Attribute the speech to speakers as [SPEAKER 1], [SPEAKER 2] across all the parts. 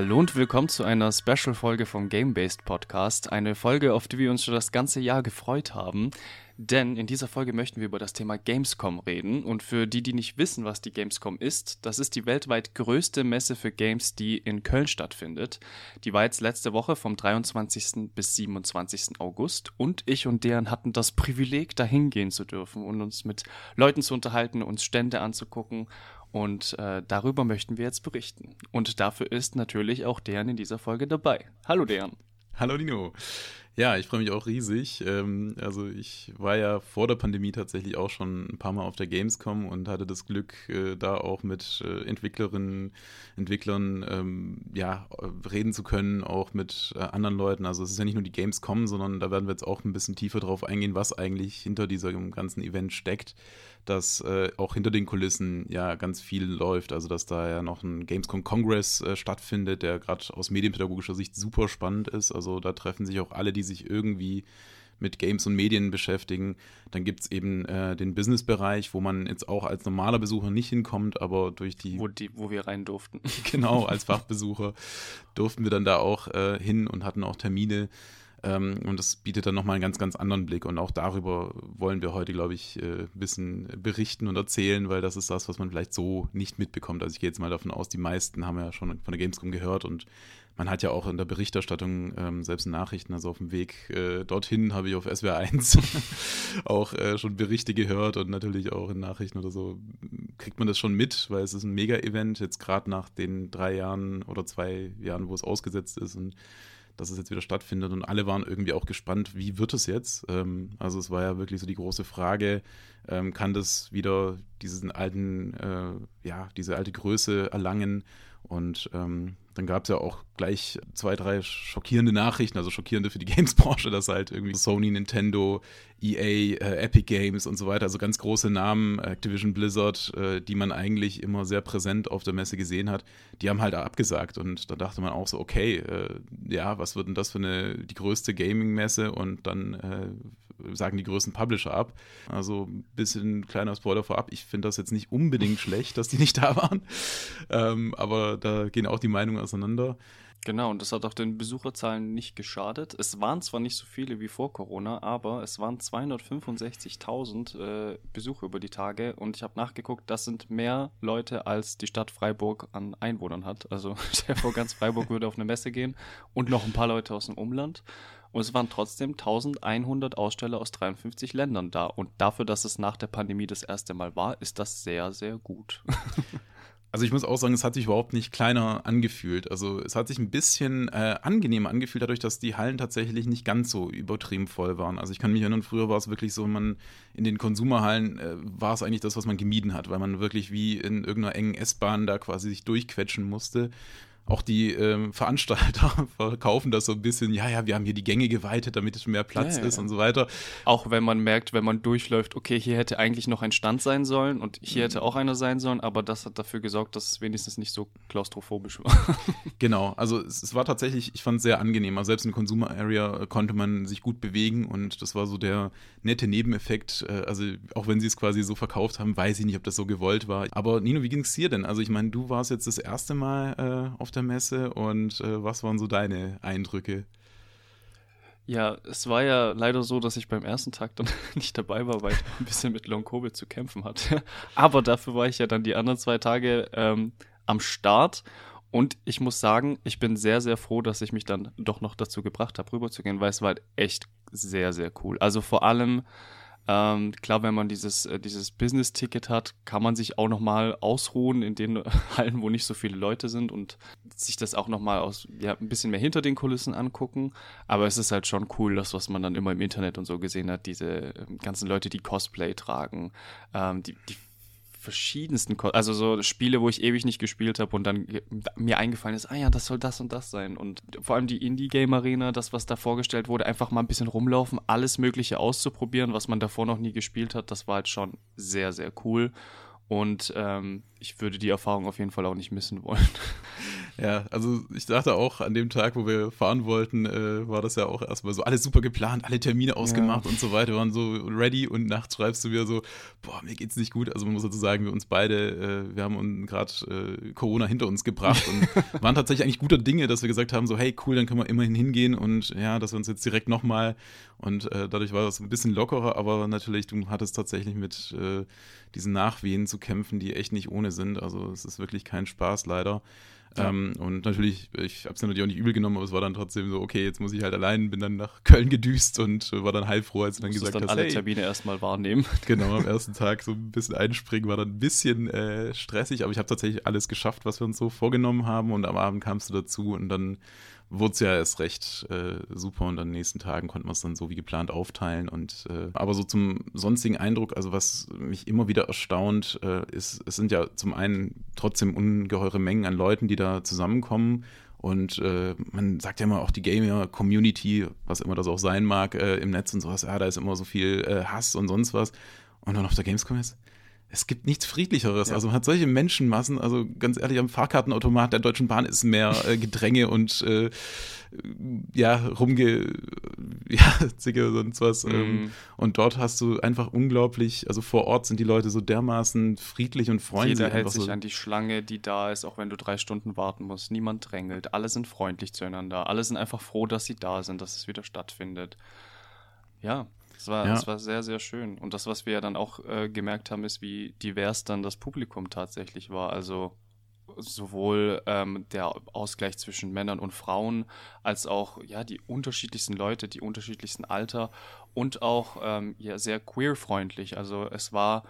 [SPEAKER 1] Hallo und willkommen zu einer Special-Folge vom Game-Based Podcast. Eine Folge, auf die wir uns schon das ganze Jahr gefreut haben. Denn in dieser Folge möchten wir über das Thema Gamescom reden. Und für die, die nicht wissen, was die Gamescom ist, das ist die weltweit größte Messe für Games, die in Köln stattfindet. Die war jetzt letzte Woche vom 23. bis 27. August. Und ich und deren hatten das Privileg, dahin gehen zu dürfen und uns mit Leuten zu unterhalten, uns Stände anzugucken. Und äh, darüber möchten wir jetzt berichten. Und dafür ist natürlich auch deren in dieser Folge dabei. Hallo deren.
[SPEAKER 2] Hallo Dino. Ja, ich freue mich auch riesig. Ähm, also ich war ja vor der Pandemie tatsächlich auch schon ein paar Mal auf der Gamescom und hatte das Glück, äh, da auch mit äh, Entwicklerinnen, Entwicklern ähm, ja, reden zu können, auch mit äh, anderen Leuten. Also es ist ja nicht nur die Gamescom, sondern da werden wir jetzt auch ein bisschen tiefer drauf eingehen, was eigentlich hinter diesem ganzen Event steckt dass äh, auch hinter den Kulissen ja ganz viel läuft. Also, dass da ja noch ein Gamescom Congress äh, stattfindet, der gerade aus medienpädagogischer Sicht super spannend ist. Also, da treffen sich auch alle, die sich irgendwie mit Games und Medien beschäftigen. Dann gibt es eben äh, den Business-Bereich, wo man jetzt auch als normaler Besucher nicht hinkommt, aber durch die.
[SPEAKER 1] Wo, die, wo wir rein durften.
[SPEAKER 2] genau, als Fachbesucher durften wir dann da auch äh, hin und hatten auch Termine. Ähm, und das bietet dann nochmal einen ganz, ganz anderen Blick. Und auch darüber wollen wir heute, glaube ich, äh, ein bisschen berichten und erzählen, weil das ist das, was man vielleicht so nicht mitbekommt. Also ich gehe jetzt mal davon aus, die meisten haben ja schon von der Gamescom gehört und man hat ja auch in der Berichterstattung, ähm, selbst in Nachrichten, also auf dem Weg äh, dorthin habe ich auf SWR 1 auch äh, schon Berichte gehört und natürlich auch in Nachrichten oder so kriegt man das schon mit, weil es ist ein Mega-Event, jetzt gerade nach den drei Jahren oder zwei Jahren, wo es ausgesetzt ist und dass es jetzt wieder stattfindet. Und alle waren irgendwie auch gespannt, wie wird es jetzt? Ähm, also es war ja wirklich so die große Frage, ähm, kann das wieder diesen alten, äh, ja, diese alte Größe erlangen? Und ähm, dann gab es ja auch gleich zwei, drei schockierende Nachrichten, also schockierende für die Games-Branche, dass halt irgendwie Sony, Nintendo, EA, äh, Epic Games und so weiter, also ganz große Namen, Activision Blizzard, äh, die man eigentlich immer sehr präsent auf der Messe gesehen hat, die haben halt abgesagt. Und da dachte man auch so, okay, äh, ja, was wird denn das für eine, die größte Gaming-Messe? Und dann äh, sagen die größten Publisher ab. Also ein bisschen kleiner Spoiler vorab. Ich finde das jetzt nicht unbedingt schlecht, dass die nicht da waren. Ähm, aber da gehen auch die Meinungen auseinander.
[SPEAKER 1] Genau, und das hat auch den Besucherzahlen nicht geschadet. Es waren zwar nicht so viele wie vor Corona, aber es waren 265.000 äh, Besucher über die Tage und ich habe nachgeguckt, das sind mehr Leute, als die Stadt Freiburg an Einwohnern hat. Also der vor ganz Freiburg würde auf eine Messe gehen und noch ein paar Leute aus dem Umland. Und es waren trotzdem 1100 Aussteller aus 53 Ländern da. Und dafür, dass es nach der Pandemie das erste Mal war, ist das sehr, sehr gut.
[SPEAKER 2] Also ich muss auch sagen, es hat sich überhaupt nicht kleiner angefühlt. Also es hat sich ein bisschen äh, angenehmer angefühlt, dadurch, dass die Hallen tatsächlich nicht ganz so übertrieben voll waren. Also ich kann mich erinnern, früher war es wirklich so, man in den Konsumerhallen äh, war es eigentlich das, was man gemieden hat, weil man wirklich wie in irgendeiner engen S-Bahn da quasi sich durchquetschen musste auch die ähm, Veranstalter verkaufen das so ein bisschen, ja, ja, wir haben hier die Gänge geweitet, damit es mehr Platz ja, ja, ist und so weiter.
[SPEAKER 1] Auch wenn man merkt, wenn man durchläuft, okay, hier hätte eigentlich noch ein Stand sein sollen und hier hätte auch einer sein sollen, aber das hat dafür gesorgt, dass es wenigstens nicht so klaustrophobisch war.
[SPEAKER 2] genau, also es, es war tatsächlich, ich fand es sehr angenehm. Also selbst in Consumer Area konnte man sich gut bewegen und das war so der nette Nebeneffekt. Äh, also auch wenn sie es quasi so verkauft haben, weiß ich nicht, ob das so gewollt war. Aber Nino, wie ging es dir denn? Also ich meine, du warst jetzt das erste Mal äh, auf der der Messe und äh, was waren so deine Eindrücke?
[SPEAKER 1] Ja, es war ja leider so, dass ich beim ersten Tag dann nicht dabei war, weil ich ein bisschen mit Long Covid zu kämpfen hatte. Aber dafür war ich ja dann die anderen zwei Tage ähm, am Start. Und ich muss sagen, ich bin sehr, sehr froh, dass ich mich dann doch noch dazu gebracht habe, rüberzugehen, weil es war halt echt sehr, sehr cool. Also vor allem ähm, klar, wenn man dieses, äh, dieses Business-Ticket hat, kann man sich auch nochmal ausruhen in den Hallen, wo nicht so viele Leute sind und sich das auch nochmal aus, ja, ein bisschen mehr hinter den Kulissen angucken. Aber es ist halt schon cool, das, was man dann immer im Internet und so gesehen hat, diese ähm, ganzen Leute, die Cosplay tragen, ähm, die, die verschiedensten, Ko also so Spiele, wo ich ewig nicht gespielt habe und dann mir eingefallen ist, ah ja, das soll das und das sein. Und vor allem die Indie-Game Arena, das, was da vorgestellt wurde, einfach mal ein bisschen rumlaufen, alles Mögliche auszuprobieren, was man davor noch nie gespielt hat, das war halt schon sehr, sehr cool. Und ähm, ich würde die Erfahrung auf jeden Fall auch nicht missen wollen.
[SPEAKER 2] Ja, also ich dachte auch, an dem Tag, wo wir fahren wollten, äh, war das ja auch erstmal so alles super geplant, alle Termine ausgemacht ja. und so weiter, waren so ready und nachts schreibst du mir so, boah, mir geht's nicht gut. Also man muss dazu sagen, wir uns beide, äh, wir haben gerade äh, Corona hinter uns gebracht und waren tatsächlich eigentlich guter Dinge, dass wir gesagt haben, so hey, cool, dann können wir immerhin hingehen und ja, dass wir uns jetzt direkt nochmal und äh, dadurch war das ein bisschen lockerer, aber natürlich, du hattest tatsächlich mit äh, diesen Nachwehen zu kämpfen, die echt nicht ohne sind. Also es ist wirklich kein Spaß leider. Ja. Ähm, und natürlich, ich habe es natürlich auch nicht übel genommen, aber es war dann trotzdem so, okay, jetzt muss ich halt allein, bin dann nach Köln gedüst und war dann heilfroh, als du dann gesagt
[SPEAKER 1] dann
[SPEAKER 2] hast,
[SPEAKER 1] alle hey, Termine erstmal wahrnehmen.
[SPEAKER 2] Genau, am ersten Tag so ein bisschen einspringen, war dann ein bisschen äh, stressig, aber ich habe tatsächlich alles geschafft, was wir uns so vorgenommen haben und am Abend kamst du dazu und dann wurde es ja erst recht äh, super und an den nächsten Tagen konnten wir es dann so wie geplant aufteilen. Und äh, aber so zum sonstigen Eindruck, also was mich immer wieder erstaunt, äh, ist, es sind ja zum einen trotzdem ungeheure Mengen an Leuten, die da zusammenkommen. Und äh, man sagt ja immer auch die Gamer-Community, was immer das auch sein mag, äh, im Netz und sowas, ja, da ist immer so viel äh, Hass und sonst was. Und dann auf der Gamescom ist, es gibt nichts Friedlicheres. Ja. Also man hat solche Menschenmassen, also ganz ehrlich, am Fahrkartenautomat der Deutschen Bahn ist mehr äh, Gedränge und äh, ja, rumge, ja, Zicke, sonst was. Mm. Ähm, und dort hast du einfach unglaublich, also vor Ort sind die Leute so dermaßen friedlich und freundlich.
[SPEAKER 1] Jeder hält sich so. an die Schlange, die da ist, auch wenn du drei Stunden warten musst. Niemand drängelt. Alle sind freundlich zueinander. Alle sind einfach froh, dass sie da sind, dass es wieder stattfindet. Ja, das war, ja. das war sehr, sehr schön. Und das, was wir ja dann auch äh, gemerkt haben, ist, wie divers dann das Publikum tatsächlich war. Also sowohl ähm, der Ausgleich zwischen Männern und Frauen, als auch ja die unterschiedlichsten Leute, die unterschiedlichsten Alter und auch ähm, ja sehr queer-freundlich. Also es war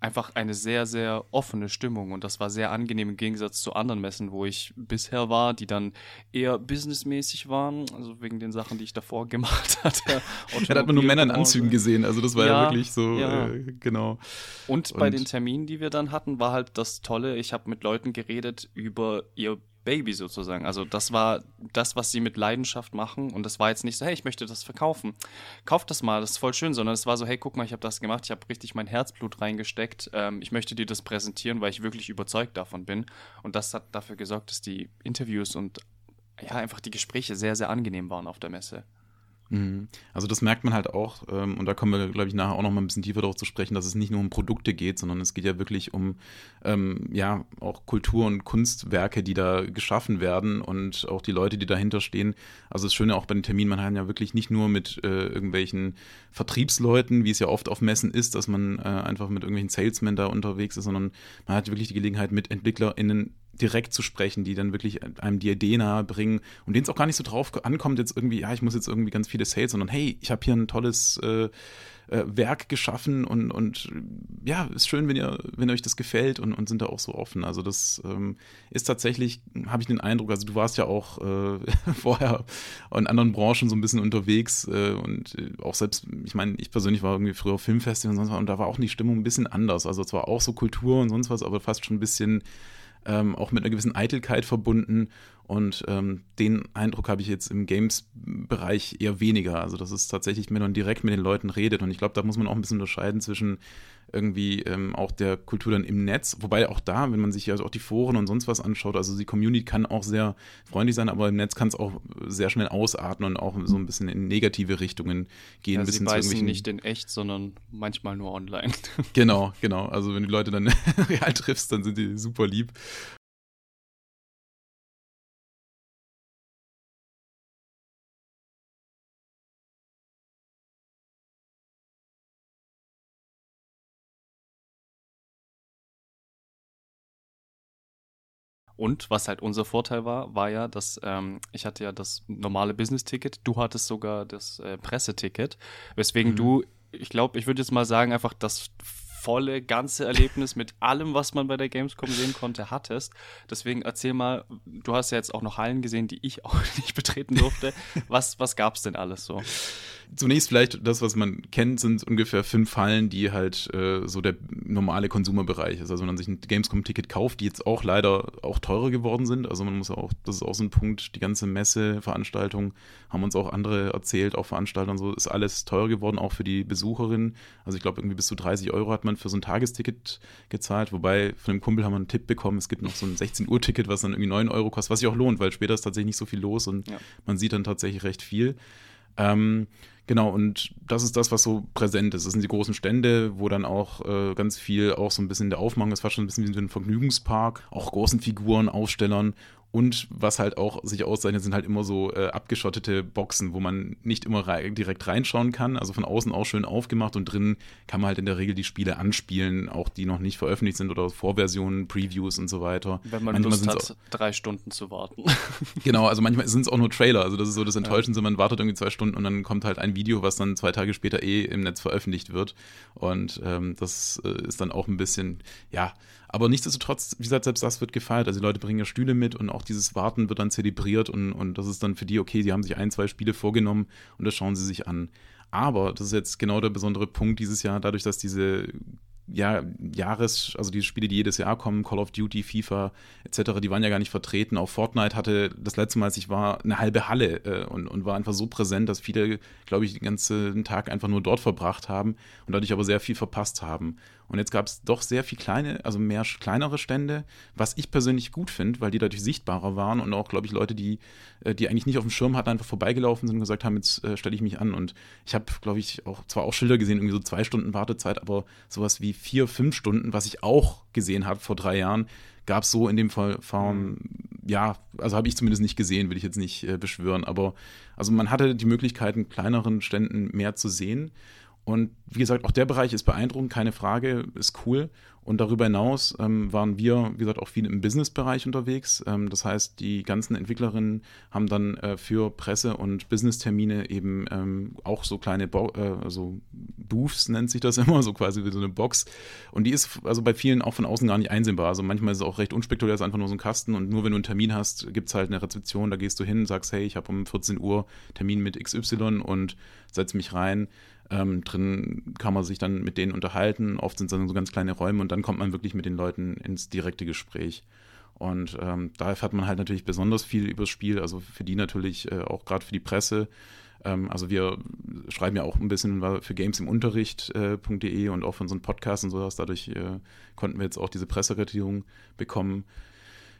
[SPEAKER 1] einfach eine sehr, sehr offene Stimmung und das war sehr angenehm im Gegensatz zu anderen Messen, wo ich bisher war, die dann eher businessmäßig waren, also wegen den Sachen, die ich davor gemacht hatte.
[SPEAKER 2] ja, da hat man nur Männer in Anzügen gesehen, also das war ja, ja wirklich so, ja. Äh, genau.
[SPEAKER 1] Und, und bei den Terminen, die wir dann hatten, war halt das Tolle, ich habe mit Leuten geredet über ihr Baby sozusagen. Also das war das, was sie mit Leidenschaft machen. Und das war jetzt nicht so, hey, ich möchte das verkaufen. Kauf das mal, das ist voll schön, sondern es war so, hey, guck mal, ich habe das gemacht, ich habe richtig mein Herzblut reingesteckt. Ähm, ich möchte dir das präsentieren, weil ich wirklich überzeugt davon bin. Und das hat dafür gesorgt, dass die Interviews und ja, einfach die Gespräche sehr, sehr angenehm waren auf der Messe.
[SPEAKER 2] Mhm. Also das merkt man halt auch, ähm, und da kommen wir, glaube ich, nachher auch noch mal ein bisschen tiefer darauf zu sprechen, dass es nicht nur um Produkte geht, sondern es geht ja wirklich um ähm, ja auch Kultur und Kunstwerke, die da geschaffen werden und auch die Leute, die dahinter stehen. Also das Schöne auch bei den Terminen, man hat ja wirklich nicht nur mit äh, irgendwelchen Vertriebsleuten, wie es ja oft auf Messen ist, dass man äh, einfach mit irgendwelchen Salesmen da unterwegs ist, sondern man hat wirklich die Gelegenheit, mit EntwicklerInnen direkt zu sprechen, die dann wirklich einem die Idee nahe bringen und denen es auch gar nicht so drauf ankommt, jetzt irgendwie, ja, ich muss jetzt irgendwie ganz viele Sales, sondern hey, ich habe hier ein tolles äh, äh, Werk geschaffen und, und ja, ist schön, wenn ihr, wenn euch das gefällt und, und sind da auch so offen. Also das ähm, ist tatsächlich, habe ich den Eindruck, also du warst ja auch äh, vorher in anderen Branchen so ein bisschen unterwegs äh, und äh, auch selbst, ich meine, ich persönlich war irgendwie früher Filmfestival und sonst was und da war auch die Stimmung ein bisschen anders. Also zwar auch so Kultur und sonst was, aber fast schon ein bisschen ähm, auch mit einer gewissen Eitelkeit verbunden. Und ähm, den Eindruck habe ich jetzt im Games-Bereich eher weniger. Also, dass es tatsächlich, wenn man direkt mit den Leuten redet. Und ich glaube, da muss man auch ein bisschen unterscheiden zwischen irgendwie ähm, auch der Kultur dann im Netz. Wobei auch da, wenn man sich also auch die Foren und sonst was anschaut, also die Community kann auch sehr freundlich sein, aber im Netz kann es auch sehr schnell ausarten und auch so ein bisschen in negative Richtungen gehen. Ja,
[SPEAKER 1] ein bisschen sie beißen nicht in echt, sondern manchmal nur online.
[SPEAKER 2] Genau, genau. Also wenn du die Leute dann real triffst, dann sind die super lieb.
[SPEAKER 1] Und was halt unser Vorteil war, war ja, dass ähm, ich hatte ja das normale Business-Ticket, du hattest sogar das äh, Presseticket, weswegen mhm. du, ich glaube, ich würde jetzt mal sagen, einfach das volle, ganze Erlebnis mit allem, was man bei der Gamescom sehen konnte, hattest. Deswegen erzähl mal, du hast ja jetzt auch noch Hallen gesehen, die ich auch nicht betreten durfte. Was, was gab es denn alles so?
[SPEAKER 2] Zunächst vielleicht das, was man kennt, sind ungefähr fünf Hallen, die halt äh, so der normale Konsumerbereich ist. Also wenn man sich ein Gamescom-Ticket kauft, die jetzt auch leider auch teurer geworden sind. Also man muss auch, das ist auch so ein Punkt, die ganze Messe-Veranstaltung haben uns auch andere erzählt, auch Veranstalter und so, ist alles teurer geworden, auch für die Besucherinnen. Also ich glaube irgendwie bis zu 30 Euro hat man man für so ein Tagesticket gezahlt, wobei von dem Kumpel haben wir einen Tipp bekommen, es gibt noch so ein 16-Uhr-Ticket, was dann irgendwie 9 Euro kostet, was sich auch lohnt, weil später ist tatsächlich nicht so viel los und ja. man sieht dann tatsächlich recht viel. Ähm, genau, und das ist das, was so präsent ist. Das sind die großen Stände, wo dann auch äh, ganz viel auch so ein bisschen der Aufmachung ist, fast schon ein bisschen wie so ein Vergnügungspark, auch großen Figuren, Aufstellern und was halt auch sich auszeichnet, sind halt immer so äh, abgeschottete Boxen, wo man nicht immer rei direkt reinschauen kann. Also von außen auch schön aufgemacht und drin kann man halt in der Regel die Spiele anspielen, auch die noch nicht veröffentlicht sind oder Vorversionen, Previews und so weiter.
[SPEAKER 1] Wenn man manchmal Lust hat, drei Stunden zu warten.
[SPEAKER 2] genau, also manchmal sind es auch nur Trailer. Also das ist so das Enttäuschendste, ja. man wartet irgendwie zwei Stunden und dann kommt halt ein Video, was dann zwei Tage später eh im Netz veröffentlicht wird. Und ähm, das äh, ist dann auch ein bisschen, ja, aber nichtsdestotrotz, wie gesagt, selbst das wird gefeiert. Also die Leute bringen ja Stühle mit und auch dieses Warten wird dann zelebriert und, und das ist dann für die, okay, die haben sich ein, zwei Spiele vorgenommen und das schauen sie sich an. Aber das ist jetzt genau der besondere Punkt dieses Jahr, dadurch, dass diese ja, Jahres, also diese Spiele, die jedes Jahr kommen, Call of Duty, FIFA etc., die waren ja gar nicht vertreten. Auch Fortnite hatte das letzte Mal, als ich war, eine halbe Halle äh, und, und war einfach so präsent, dass viele, glaube ich, den ganzen Tag einfach nur dort verbracht haben und dadurch aber sehr viel verpasst haben. Und jetzt gab es doch sehr viel kleine, also mehr kleinere Stände, was ich persönlich gut finde, weil die dadurch sichtbarer waren und auch, glaube ich, Leute, die, äh, die eigentlich nicht auf dem Schirm hatten, einfach vorbeigelaufen sind und gesagt haben, jetzt äh, stelle ich mich an. Und ich habe, glaube ich, auch zwar auch Schilder gesehen, irgendwie so zwei Stunden Wartezeit, aber sowas wie vier, fünf Stunden, was ich auch gesehen habe vor drei Jahren, gab es so in dem Fall, Form, ja, also habe ich zumindest nicht gesehen, will ich jetzt nicht äh, beschwören, aber also man hatte die Möglichkeit, in kleineren Ständen mehr zu sehen. Und wie gesagt, auch der Bereich ist beeindruckend, keine Frage, ist cool. Und darüber hinaus ähm, waren wir, wie gesagt, auch viel im Business-Bereich unterwegs. Ähm, das heißt, die ganzen Entwicklerinnen haben dann äh, für Presse- und Business-Termine eben ähm, auch so kleine Bo äh, also Booths, nennt sich das immer, so quasi wie so eine Box. Und die ist also bei vielen auch von außen gar nicht einsehbar. Also manchmal ist es auch recht unspekulär, ist einfach nur so ein Kasten und nur wenn du einen Termin hast, gibt es halt eine Rezeption, da gehst du hin, sagst, hey, ich habe um 14 Uhr Termin mit XY und setz mich rein. Ähm, drin kann man sich dann mit denen unterhalten. Oft sind es dann so ganz kleine Räume und dann kommt man wirklich mit den Leuten ins direkte Gespräch. Und ähm, da erfährt man halt natürlich besonders viel über das Spiel, also für die natürlich äh, auch gerade für die Presse. Ähm, also wir schreiben ja auch ein bisschen für gamesimUnterricht.de äh, und auch für unseren Podcast und sowas. Dadurch äh, konnten wir jetzt auch diese Presserettierung bekommen.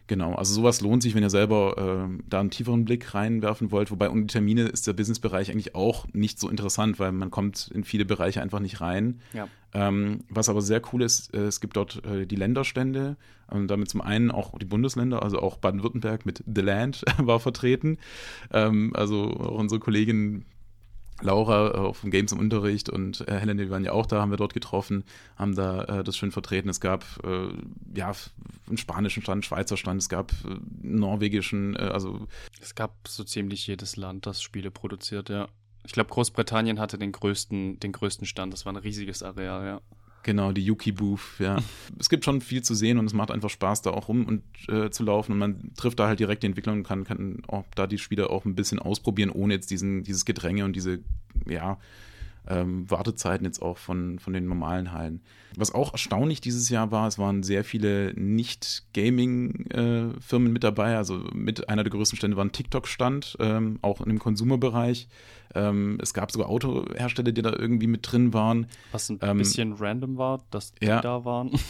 [SPEAKER 2] Genau, also sowas lohnt sich, wenn ihr selber äh, da einen tieferen Blick reinwerfen wollt. Wobei um die Termine ist der Businessbereich eigentlich auch nicht so interessant, weil man kommt in viele Bereiche einfach nicht rein. Ja. Ähm, was aber sehr cool ist, äh, es gibt dort äh, die Länderstände, und damit zum einen auch die Bundesländer, also auch Baden-Württemberg mit The Land war vertreten. Ähm, also auch unsere Kollegin Laura äh, vom Games im Unterricht und äh, Helen, die waren ja auch da, haben wir dort getroffen, haben da äh, das schön vertreten. Es gab äh, ja einen spanischen Stand, einen Schweizer Stand, es gab äh, norwegischen, äh, also
[SPEAKER 1] es gab so ziemlich jedes Land, das Spiele produziert, ja. Ich glaube, Großbritannien hatte den größten, den größten Stand. Das war ein riesiges Areal, ja.
[SPEAKER 2] Genau, die Yuki Booth, ja. es gibt schon viel zu sehen und es macht einfach Spaß, da auch rum und äh, zu laufen und man trifft da halt direkt die Entwicklung und kann, kann auch da die Spieler auch ein bisschen ausprobieren, ohne jetzt diesen, dieses Gedränge und diese, ja, ähm, Wartezeiten jetzt auch von, von den normalen Hallen. Was auch erstaunlich dieses Jahr war, es waren sehr viele Nicht-Gaming-Firmen äh, mit dabei. Also mit einer der größten Stände war ein TikTok-Stand, ähm, auch in dem Konsumerbereich. Ähm, es gab sogar Autohersteller, die da irgendwie mit drin waren.
[SPEAKER 1] Was ein ähm, bisschen random war, dass die ja. da waren.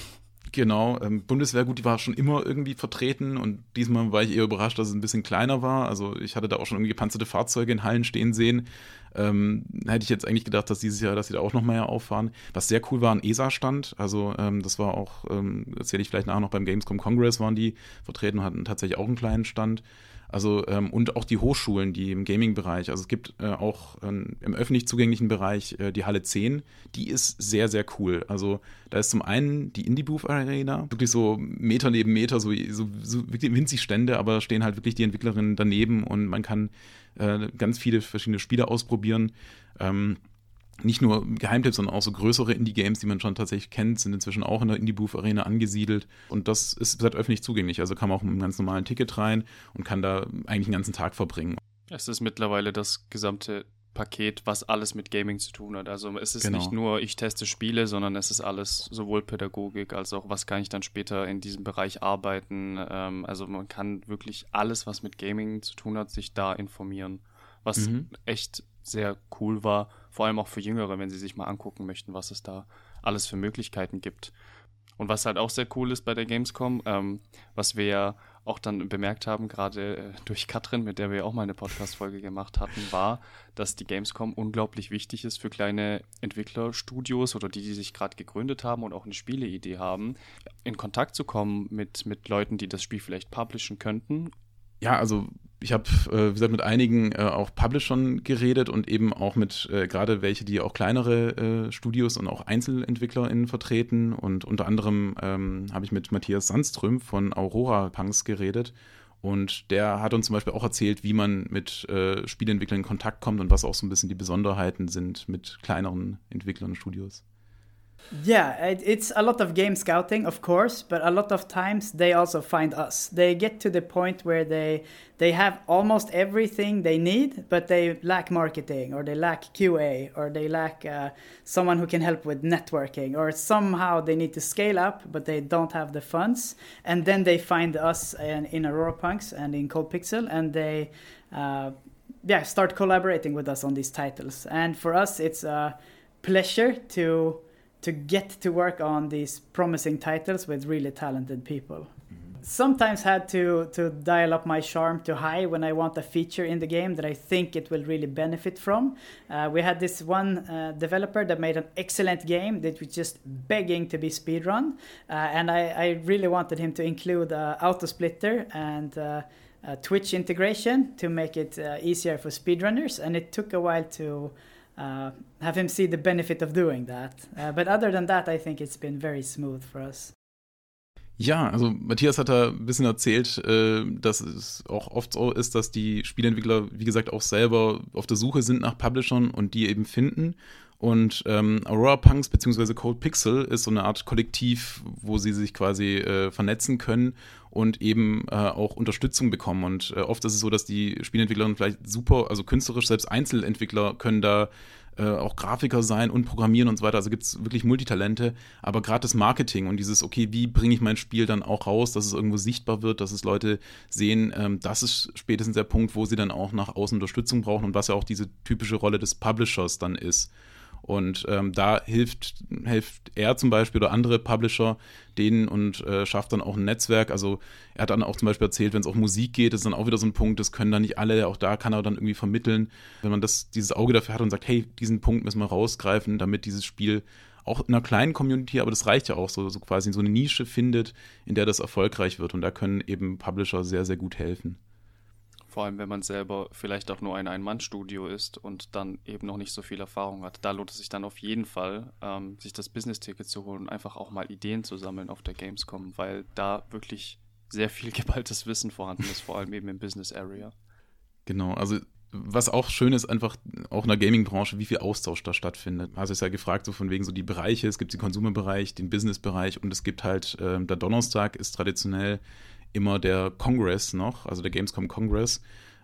[SPEAKER 2] Genau, ähm, Bundeswehr, gut, die war schon immer irgendwie vertreten und diesmal war ich eher überrascht, dass es ein bisschen kleiner war. Also ich hatte da auch schon irgendwie gepanzerte Fahrzeuge in Hallen stehen sehen. Ähm, hätte ich jetzt eigentlich gedacht, dass dieses Jahr, dass sie da auch noch mehr auffahren. Was sehr cool war, ein ESA-Stand. Also ähm, das war auch, ähm, erzähle ich vielleicht nachher noch beim Gamescom Congress waren die vertreten und hatten tatsächlich auch einen kleinen Stand. Also ähm, und auch die Hochschulen, die im Gaming-Bereich, also es gibt äh, auch ähm, im öffentlich zugänglichen Bereich äh, die Halle 10, die ist sehr, sehr cool. Also da ist zum einen die Indie Booth Arena, wirklich so Meter neben Meter, so, so, so wirklich winzig Stände, aber stehen halt wirklich die Entwicklerinnen daneben und man kann äh, ganz viele verschiedene Spiele ausprobieren. Ähm, nicht nur Geheimtipps, sondern auch so größere Indie-Games, die man schon tatsächlich kennt, sind inzwischen auch in der Indie-Booth-Arena angesiedelt. Und das ist seit öffentlich zugänglich. Also kann man auch mit einem ganz normalen Ticket rein und kann da eigentlich einen ganzen Tag verbringen.
[SPEAKER 1] Es ist mittlerweile das gesamte Paket, was alles mit Gaming zu tun hat. Also es ist genau. nicht nur, ich teste Spiele, sondern es ist alles sowohl Pädagogik als auch, was kann ich dann später in diesem Bereich arbeiten. Ähm, also man kann wirklich alles, was mit Gaming zu tun hat, sich da informieren. Was mhm. echt sehr cool war, vor allem auch für Jüngere, wenn sie sich mal angucken möchten, was es da alles für Möglichkeiten gibt. Und was halt auch sehr cool ist bei der Gamescom, ähm, was wir ja auch dann bemerkt haben, gerade äh, durch Katrin, mit der wir auch mal eine Podcast-Folge gemacht hatten, war, dass die Gamescom unglaublich wichtig ist für kleine Entwicklerstudios oder die, die sich gerade gegründet haben und auch eine Spieleidee haben, in Kontakt zu kommen mit, mit Leuten, die das Spiel vielleicht publishen könnten
[SPEAKER 2] ja, also ich habe, äh, wie gesagt, mit einigen äh, auch Publishern geredet und eben auch mit äh, gerade welche, die auch kleinere äh, Studios und auch EinzelentwicklerInnen vertreten. Und unter anderem ähm, habe ich mit Matthias Sandström von Aurora Punks geredet. Und der hat uns zum Beispiel auch erzählt, wie man mit äh, Spieleentwicklern in Kontakt kommt und was auch so ein bisschen die Besonderheiten sind mit kleineren Entwicklern und Studios.
[SPEAKER 3] Yeah, it, it's a lot of game scouting, of course, but a lot of times they also find us. They get to the point where they they have almost everything they need, but they lack marketing, or they lack QA, or they lack uh, someone who can help with networking, or somehow they need to scale up, but they don't have the funds. And then they find us in, in Aurora Punks and in Cold Pixel, and they uh, yeah start collaborating with us on these titles. And for us, it's a pleasure to to get to work on these promising titles with really talented people. Sometimes had to to dial up my charm to high when I want a feature in the game that I think it will really benefit from. Uh, we had this one uh, developer that made an excellent game that was just begging to be speedrun, uh, and I, I, really wanted him to include uh, auto splitter and. Uh, Twitch integration to make it uh, easier for speedrunners, and it took a while to uh, have him see the benefit of doing that. Uh, but other than that, I think it's been very smooth for us.
[SPEAKER 2] Ja, also Matthias hat da ein bisschen erzählt, äh, dass es auch oft so ist, dass die Spieleentwickler, wie gesagt, auch selber auf der Suche sind nach Publishern und die eben finden. Und ähm, Aurora Punks bzw. Cold Pixel ist so eine Art Kollektiv, wo sie sich quasi äh, vernetzen können und eben äh, auch Unterstützung bekommen. Und äh, oft ist es so, dass die Spielentwickler vielleicht super, also künstlerisch, selbst Einzelentwickler können da äh, auch Grafiker sein und programmieren und so weiter. Also gibt es wirklich Multitalente. Aber gerade das Marketing und dieses, okay, wie bringe ich mein Spiel dann auch raus, dass es irgendwo sichtbar wird, dass es Leute sehen, ähm, das ist spätestens der Punkt, wo sie dann auch nach außen Unterstützung brauchen und was ja auch diese typische Rolle des Publishers dann ist. Und ähm, da hilft, hilft er zum Beispiel oder andere Publisher denen und äh, schafft dann auch ein Netzwerk. Also er hat dann auch zum Beispiel erzählt, wenn es auch Musik geht, ist dann auch wieder so ein Punkt, das können dann nicht alle, auch da kann er dann irgendwie vermitteln. Wenn man das, dieses Auge dafür hat und sagt, hey, diesen Punkt müssen wir rausgreifen, damit dieses Spiel auch in einer kleinen Community, aber das reicht ja auch so, so quasi so eine Nische findet, in der das erfolgreich wird. Und da können eben Publisher sehr, sehr gut helfen.
[SPEAKER 1] Vor allem, wenn man selber vielleicht auch nur ein Ein-Mann-Studio ist und dann eben noch nicht so viel Erfahrung hat. Da lohnt es sich dann auf jeden Fall, ähm, sich das Business-Ticket zu holen und einfach auch mal Ideen zu sammeln auf der Gamescom, weil da wirklich sehr viel geballtes Wissen vorhanden ist, vor allem eben im Business-Area.
[SPEAKER 2] Genau, also was auch schön ist, einfach auch in der Gaming-Branche, wie viel Austausch da stattfindet. Also ist ja gefragt, so von wegen so die Bereiche, es gibt den Konsumerbereich, den Business-Bereich und es gibt halt, äh, der Donnerstag ist traditionell immer der Congress noch, also der Gamescom Congress,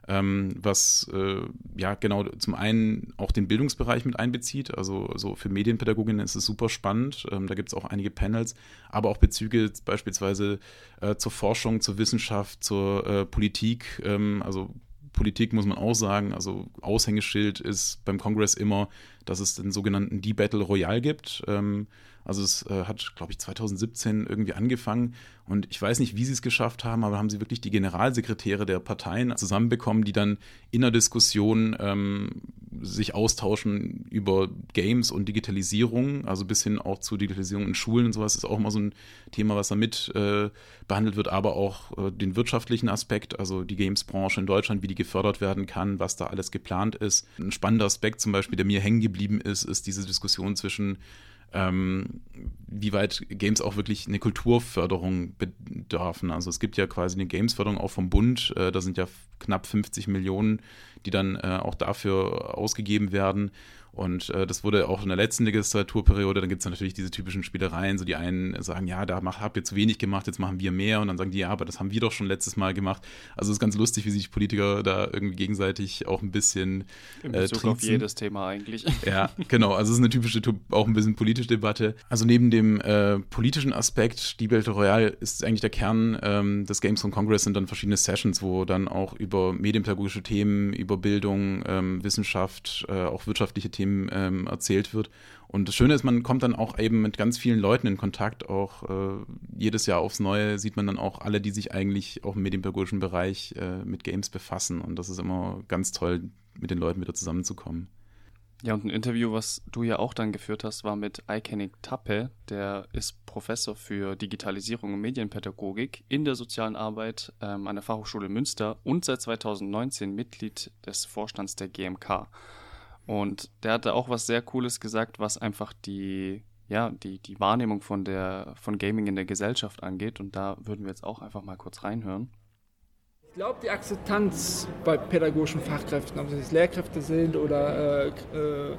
[SPEAKER 2] ähm, was äh, ja genau zum einen auch den Bildungsbereich mit einbezieht. Also so für Medienpädagoginnen ist es super spannend. Ähm, da gibt es auch einige Panels, aber auch Bezüge beispielsweise äh, zur Forschung, zur Wissenschaft, zur äh, Politik. Ähm, also Politik muss man auch sagen, also Aushängeschild ist beim Kongress immer, dass es den sogenannten D-Battle Royale gibt. Ähm, also es äh, hat, glaube ich, 2017 irgendwie angefangen und ich weiß nicht, wie sie es geschafft haben, aber haben sie wirklich die Generalsekretäre der Parteien zusammenbekommen, die dann in der Diskussion ähm, sich austauschen über Games und Digitalisierung, also bis hin auch zu Digitalisierung in Schulen und sowas ist auch immer so ein Thema, was da mit äh, behandelt wird, aber auch äh, den wirtschaftlichen Aspekt, also die Games-Branche in Deutschland, wie die gefördert werden kann, was da alles geplant ist. Ein spannender Aspekt zum Beispiel, der mir hängen ist, ist diese Diskussion zwischen ähm, wie weit Games auch wirklich eine Kulturförderung bedarfen. Also es gibt ja quasi eine Gamesförderung auch vom Bund, äh, da sind ja knapp 50 Millionen, die dann äh, auch dafür ausgegeben werden. Und äh, das wurde auch in der letzten Legislaturperiode, dann gibt es natürlich diese typischen Spielereien, so die einen sagen, ja, da mach, habt ihr zu wenig gemacht, jetzt machen wir mehr und dann sagen die, ja, aber das haben wir doch schon letztes Mal gemacht. Also es ist ganz lustig, wie sich Politiker da irgendwie gegenseitig auch ein bisschen
[SPEAKER 1] In Bezug äh, auf jedes Thema eigentlich.
[SPEAKER 2] Ja, genau, also es ist eine typische, auch ein bisschen politische Debatte. Also neben dem äh, politischen Aspekt, die Battle Royale ist eigentlich der Kern ähm, des Games on Congress, sind dann verschiedene Sessions, wo dann auch über medienpädagogische Themen, über Bildung, ähm, Wissenschaft, äh, auch wirtschaftliche Themen ähm, erzählt wird. Und das Schöne ist, man kommt dann auch eben mit ganz vielen Leuten in Kontakt. Auch äh, jedes Jahr aufs Neue sieht man dann auch alle, die sich eigentlich auch im medienpädagogischen Bereich äh, mit Games befassen. Und das ist immer ganz toll, mit den Leuten wieder zusammenzukommen.
[SPEAKER 1] Ja, und ein Interview, was du ja auch dann geführt hast, war mit Aikenik Tappe. Der ist Professor für Digitalisierung und Medienpädagogik in der sozialen Arbeit ähm, an der Fachhochschule Münster und seit 2019 Mitglied des Vorstands der GMK. Und der hatte auch was sehr Cooles gesagt, was einfach die, ja, die, die Wahrnehmung von der, von Gaming in der Gesellschaft angeht. Und da würden wir jetzt auch einfach mal kurz reinhören.
[SPEAKER 4] Ich glaube, die Akzeptanz bei pädagogischen Fachkräften, ob es Lehrkräfte sind oder äh, äh,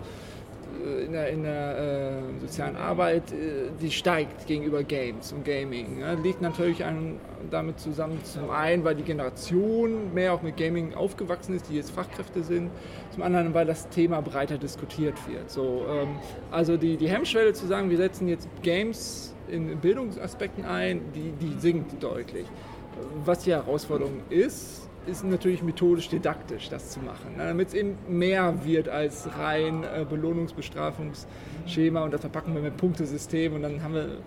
[SPEAKER 4] in der, in der äh, sozialen Arbeit, äh, die steigt gegenüber Games und Gaming. Ja. Liegt natürlich an, damit zusammen, zum einen, weil die Generation mehr auch mit Gaming aufgewachsen ist, die jetzt Fachkräfte sind, zum anderen, weil das Thema breiter diskutiert wird. So, ähm, also die, die Hemmschwelle zu sagen, wir setzen jetzt Games in Bildungsaspekten ein, die, die sinkt deutlich was die Herausforderung ist, ist natürlich methodisch didaktisch, das zu machen, ne? damit es eben mehr wird als rein äh, Belohnungsbestrafungsschema und das verpacken wir mit Punktesystem und dann haben wir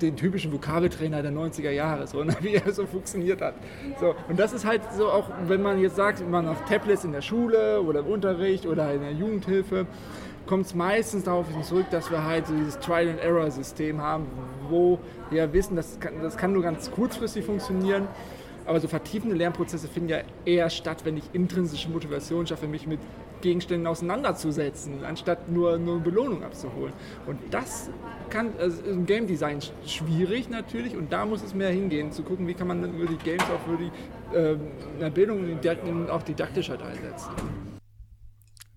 [SPEAKER 4] den typischen Vokabeltrainer der 90er Jahre, so, ne? wie er so funktioniert hat. So, und das ist halt so auch, wenn man jetzt sagt, man auf Tablets in der Schule oder im Unterricht oder in der Jugendhilfe, kommt es meistens darauf zurück, dass wir halt so dieses Trial-and-Error-System haben, wo wir wissen, das kann, das kann nur ganz kurzfristig funktionieren, aber so vertiefende Lernprozesse finden ja eher statt, wenn ich intrinsische Motivation schaffe, mich mit Gegenständen auseinanderzusetzen, anstatt nur, nur Belohnung abzuholen. Und das kann also im Game Design schwierig natürlich und da muss es mehr hingehen, zu gucken, wie kann man über die Games auch für die äh, Bildung und auch didaktisch halt einsetzen.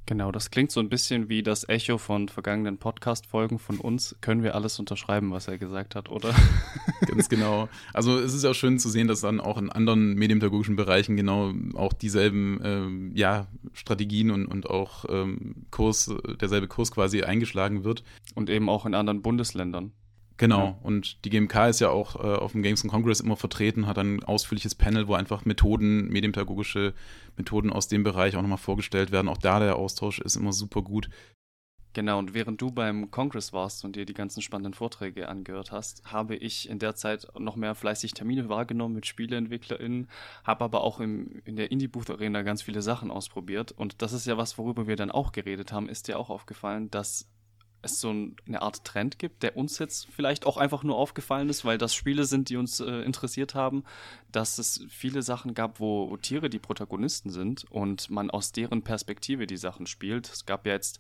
[SPEAKER 1] Genau, das klingt so ein bisschen wie das Echo von vergangenen Podcast-Folgen von uns. Können wir alles unterschreiben, was er gesagt hat, oder?
[SPEAKER 2] Ganz genau. Also es ist ja schön zu sehen, dass dann auch in anderen medienpädagogischen Bereichen genau auch dieselben ähm, ja, Strategien und, und auch ähm, Kurs, derselbe Kurs quasi eingeschlagen wird.
[SPEAKER 1] Und eben auch in anderen Bundesländern.
[SPEAKER 2] Genau, ja. und die GMK ist ja auch äh, auf dem Games Congress immer vertreten, hat ein ausführliches Panel, wo einfach Methoden, medienpädagogische Methoden aus dem Bereich auch nochmal vorgestellt werden. Auch da der Austausch ist immer super gut.
[SPEAKER 1] Genau, und während du beim Congress warst und dir die ganzen spannenden Vorträge angehört hast, habe ich in der Zeit noch mehr fleißig Termine wahrgenommen mit SpieleentwicklerInnen, habe aber auch im, in der Indie-Booth-Arena ganz viele Sachen ausprobiert. Und das ist ja was, worüber wir dann auch geredet haben, ist dir auch aufgefallen, dass es so eine Art Trend gibt, der uns jetzt vielleicht auch einfach nur aufgefallen ist, weil das Spiele sind, die uns äh, interessiert haben, dass es viele Sachen gab, wo, wo, Tiere die Protagonisten sind und man aus deren Perspektive die Sachen spielt. Es gab ja jetzt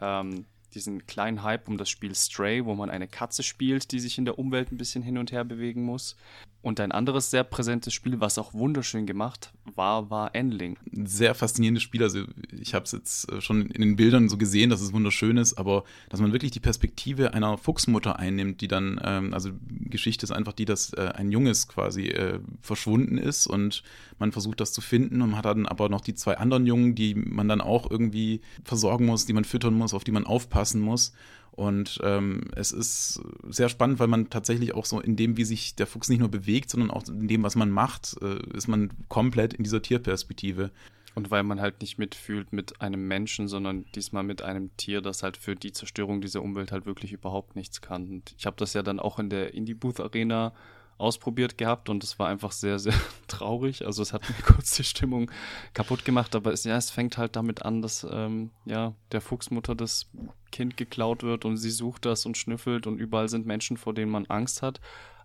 [SPEAKER 1] ähm, diesen kleinen Hype um das Spiel Stray, wo man eine Katze spielt, die sich in der Umwelt ein bisschen hin und her bewegen muss. Und ein anderes sehr präsentes Spiel, was auch wunderschön gemacht war, war Endling.
[SPEAKER 2] Sehr faszinierendes Spiel. Also ich habe es jetzt äh, schon in den Bildern so gesehen, dass es wunderschön ist, aber dass man wirklich die Perspektive einer Fuchsmutter einnimmt, die dann, ähm, also Geschichte ist einfach die, dass äh, ein Junges quasi äh, verschwunden ist und man versucht das zu finden und hat dann aber noch die zwei anderen Jungen, die man dann auch irgendwie versorgen muss, die man füttern muss, auf die man aufpassen muss. Und ähm, es ist sehr spannend, weil man tatsächlich auch so in dem, wie sich der Fuchs nicht nur bewegt, sondern auch in dem, was man macht, äh, ist man komplett in dieser Tierperspektive.
[SPEAKER 1] Und weil man halt nicht mitfühlt mit einem Menschen, sondern diesmal mit einem Tier, das halt für die Zerstörung dieser Umwelt halt wirklich überhaupt nichts kann. Und ich habe das ja dann auch in der Indie Booth Arena ausprobiert gehabt und es war einfach sehr, sehr traurig. Also es hat mir kurz die Stimmung kaputt gemacht, aber es, ja, es fängt halt damit an, dass ähm, ja, der Fuchsmutter das Kind geklaut wird und sie sucht das und schnüffelt und überall sind Menschen, vor denen man Angst hat.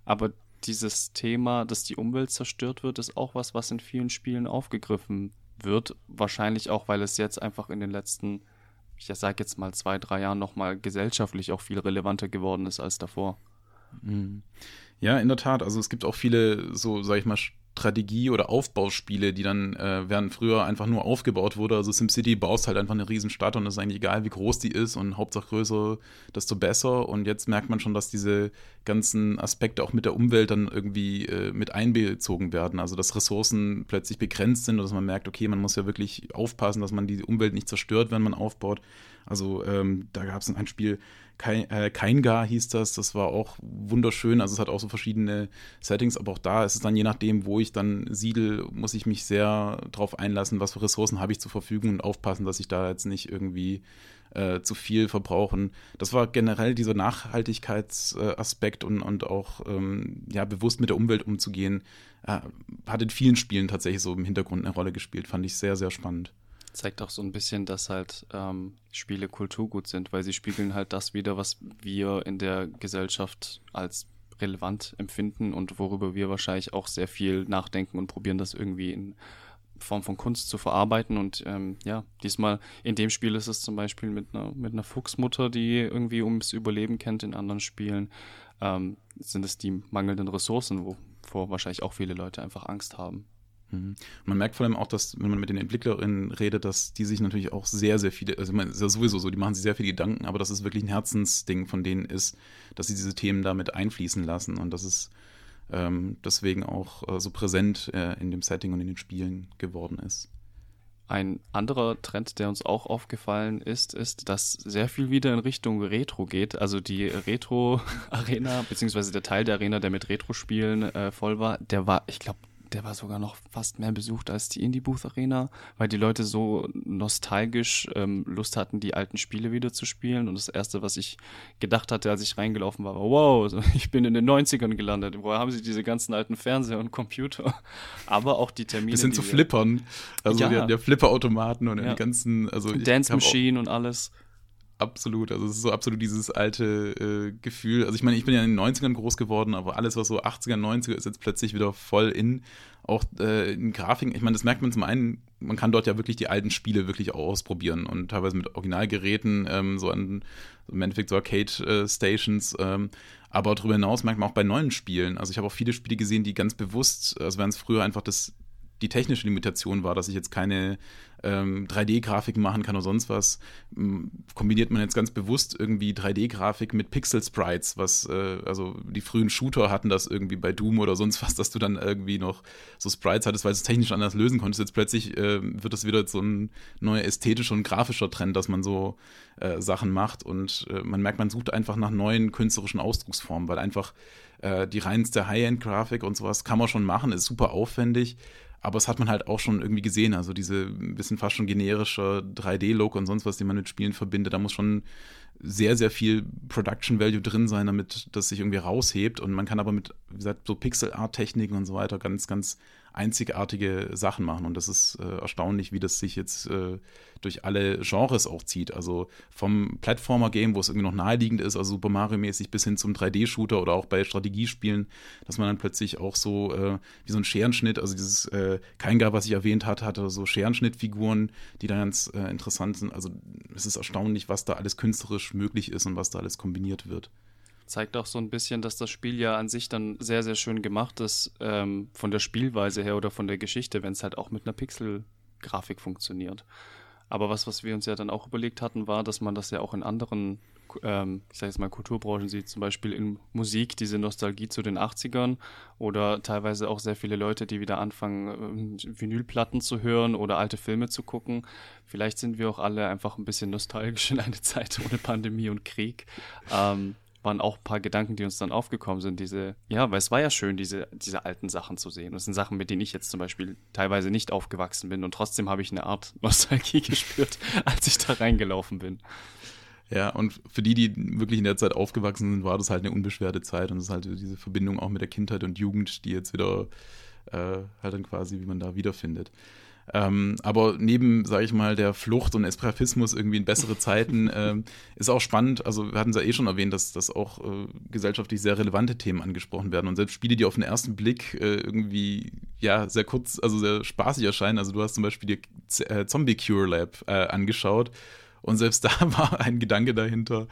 [SPEAKER 1] Aber dieses Thema, dass die Umwelt zerstört wird, ist auch was, was in vielen Spielen aufgegriffen wird. Wahrscheinlich auch, weil es jetzt einfach in den letzten, ich sage jetzt mal zwei, drei Jahren nochmal gesellschaftlich auch viel relevanter geworden ist als davor.
[SPEAKER 2] Mhm. Ja, in der Tat. Also es gibt auch viele, so sag ich mal, Strategie- oder Aufbauspiele, die dann, äh, während früher einfach nur aufgebaut wurde. Also SimCity baust halt einfach eine Riesenstadt und es ist eigentlich egal, wie groß die ist und Hauptsache größer, desto besser. Und jetzt merkt man schon, dass diese ganzen Aspekte auch mit der Umwelt dann irgendwie äh, mit einbezogen werden. Also dass Ressourcen plötzlich begrenzt sind und dass man merkt, okay, man muss ja wirklich aufpassen, dass man die Umwelt nicht zerstört, wenn man aufbaut. Also ähm, da gab es ein Spiel, kein, äh, Keingar hieß das, das war auch wunderschön. Also es hat auch so verschiedene Settings, aber auch da ist es dann je nachdem, wo ich dann siedel, muss ich mich sehr darauf einlassen, was für Ressourcen habe ich zur Verfügung und aufpassen, dass ich da jetzt nicht irgendwie äh, zu viel verbrauchen. Das war generell dieser Nachhaltigkeitsaspekt und, und auch ähm, ja, bewusst mit der Umwelt umzugehen, äh, hat in vielen Spielen tatsächlich so im Hintergrund eine Rolle gespielt. Fand ich sehr, sehr spannend
[SPEAKER 1] zeigt auch so ein bisschen, dass halt ähm, Spiele Kulturgut sind, weil sie spiegeln halt das wieder, was wir in der Gesellschaft als relevant empfinden und worüber wir wahrscheinlich auch sehr viel nachdenken und probieren, das irgendwie in Form von Kunst zu verarbeiten. Und ähm, ja, diesmal in dem Spiel ist es zum Beispiel mit einer, mit einer Fuchsmutter, die irgendwie ums Überleben kennt. In anderen Spielen ähm, sind es die mangelnden Ressourcen, wovor wahrscheinlich auch viele Leute einfach Angst haben.
[SPEAKER 2] Mhm. Man merkt vor allem auch, dass, wenn man mit den Entwicklerinnen redet, dass die sich natürlich auch sehr, sehr viele, also man, ist ja sowieso so, die machen sich sehr viele Gedanken, aber dass es wirklich ein Herzensding von denen ist, dass sie diese Themen damit einfließen lassen und dass es ähm, deswegen auch äh, so präsent äh, in dem Setting und in den Spielen geworden ist.
[SPEAKER 1] Ein anderer Trend, der uns auch aufgefallen ist, ist, dass sehr viel wieder in Richtung Retro geht. Also die Retro-Arena, beziehungsweise der Teil der Arena, der mit Retro-Spielen äh, voll war, der war, ich glaube, der war sogar noch fast mehr besucht als die Indie Booth Arena, weil die Leute so nostalgisch ähm, Lust hatten, die alten Spiele wieder zu spielen. Und das erste, was ich gedacht hatte, als ich reingelaufen war, war, wow, ich bin in den 90ern gelandet. Woher haben sie diese ganzen alten Fernseher und Computer? Aber auch die Termine.
[SPEAKER 2] Das sind so Flippern. Also ja. wir hatten ja Flipperautomaten und ja. die ganzen, also
[SPEAKER 1] Dance Machine und alles.
[SPEAKER 2] Absolut, also es ist so absolut dieses alte äh, Gefühl. Also ich meine, ich bin ja in den 90ern groß geworden, aber alles, was so 80er, 90er ist jetzt plötzlich wieder voll in. Auch äh, in Grafiken, ich meine, das merkt man zum einen, man kann dort ja wirklich die alten Spiele wirklich auch ausprobieren und teilweise mit Originalgeräten, ähm, so an im Endeffekt so Arcade-Stations. Äh, ähm, aber darüber hinaus merkt man auch bei neuen Spielen. Also ich habe auch viele Spiele gesehen, die ganz bewusst, also während es früher einfach das die technische Limitation war, dass ich jetzt keine ähm, 3D-Grafiken machen kann oder sonst was, kombiniert man jetzt ganz bewusst irgendwie 3D-Grafik mit Pixel-Sprites, was, äh, also die frühen Shooter hatten das irgendwie bei Doom oder sonst was, dass du dann irgendwie noch so Sprites hattest, weil du es technisch anders lösen konntest. Jetzt plötzlich äh, wird das wieder so ein neuer ästhetischer und grafischer Trend, dass man so äh, Sachen macht und äh, man merkt, man sucht einfach nach neuen künstlerischen Ausdrucksformen, weil einfach äh, die reinste High-End-Grafik und sowas kann man schon machen, ist super aufwendig aber es hat man halt auch schon irgendwie gesehen. Also diese bisschen fast schon generische 3D-Look und sonst was, die man mit Spielen verbindet, da muss schon sehr, sehr viel Production Value drin sein, damit das sich irgendwie raushebt. Und man kann aber mit, wie gesagt, so Pixel-Art-Techniken und so weiter ganz, ganz einzigartige Sachen machen. Und das ist äh, erstaunlich, wie das sich jetzt äh, durch alle Genres auch zieht. Also vom Plattformer-Game, wo es irgendwie noch naheliegend ist, also Super Mario-mäßig, bis hin zum 3D-Shooter oder auch bei Strategiespielen, dass man dann plötzlich auch so äh, wie so ein Scherenschnitt, also dieses äh, Keingar, was ich erwähnt hatte, hatte so Scherenschnittfiguren, die da ganz äh, interessant sind. Also es ist erstaunlich, was da alles künstlerisch möglich ist und was da alles kombiniert wird
[SPEAKER 1] zeigt auch so ein bisschen, dass das Spiel ja an sich dann sehr, sehr schön gemacht ist, ähm, von der Spielweise her oder von der Geschichte, wenn es halt auch mit einer Pixel-Grafik funktioniert. Aber was, was wir uns ja dann auch überlegt hatten, war, dass man das ja auch in anderen, ähm, ich sage jetzt mal, Kulturbranchen sieht, zum Beispiel in Musik, diese Nostalgie zu den 80ern oder teilweise auch sehr viele Leute, die wieder anfangen, äh, Vinylplatten zu hören oder alte Filme zu gucken. Vielleicht sind wir auch alle einfach ein bisschen nostalgisch in eine Zeit ohne Pandemie und Krieg. Ähm, waren auch ein paar Gedanken, die uns dann aufgekommen sind. Diese, ja, weil es war ja schön, diese, diese alten Sachen zu sehen. Das sind Sachen, mit denen ich jetzt zum Beispiel teilweise nicht aufgewachsen bin. Und trotzdem habe ich eine Art Nostalgie gespürt, als ich da reingelaufen bin.
[SPEAKER 2] Ja, und für die, die wirklich in der Zeit aufgewachsen sind, war das halt eine unbeschwerte Zeit. Und es ist halt diese Verbindung auch mit der Kindheit und Jugend, die jetzt wieder äh, halt dann quasi, wie man da wiederfindet. Ähm, aber neben, sage ich mal, der Flucht und Esprafismus irgendwie in bessere Zeiten ähm, ist auch spannend. Also wir hatten es ja eh schon erwähnt, dass, dass auch äh, gesellschaftlich sehr relevante Themen angesprochen werden und selbst Spiele, die auf den ersten Blick äh, irgendwie ja sehr kurz, also sehr spaßig erscheinen. Also du hast zum Beispiel die Z äh, Zombie Cure Lab äh, angeschaut und selbst da war ein Gedanke dahinter.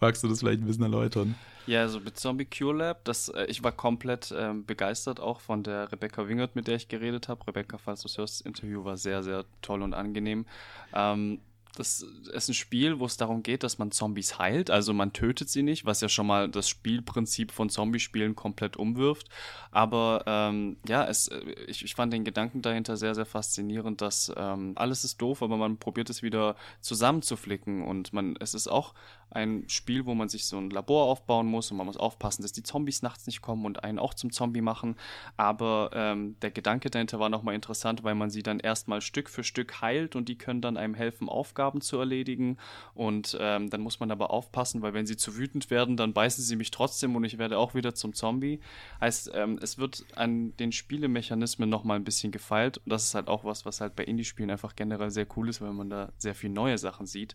[SPEAKER 2] Magst du das vielleicht ein bisschen erläutern?
[SPEAKER 1] Ja, also mit Zombie Cure Lab, das, äh, ich war komplett ähm, begeistert auch von der Rebecca Wingert, mit der ich geredet habe. Rebecca, falls du hörst, das Interview war sehr, sehr toll und angenehm. Ähm, das ist ein Spiel, wo es darum geht, dass man Zombies heilt. Also man tötet sie nicht, was ja schon mal das Spielprinzip von Zombie-Spielen komplett umwirft. Aber ähm, ja, es, äh, ich, ich fand den Gedanken dahinter sehr, sehr faszinierend, dass ähm, alles ist doof, aber man probiert es wieder zusammenzuflicken. Und man, es ist auch ein Spiel, wo man sich so ein Labor aufbauen muss und man muss aufpassen, dass die Zombies nachts nicht kommen und einen auch zum Zombie machen. Aber ähm, der Gedanke dahinter war nochmal interessant, weil man sie dann erstmal Stück für Stück heilt und die können dann einem helfen, Aufgaben zu erledigen. Und ähm, dann muss man aber aufpassen, weil wenn sie zu wütend werden, dann beißen sie mich trotzdem und ich werde auch wieder zum Zombie. Heißt, ähm, es wird an den Spielemechanismen nochmal ein bisschen gefeilt. Und das ist halt auch was, was halt bei Indie-Spielen einfach generell sehr cool ist, weil man da sehr viel neue Sachen sieht.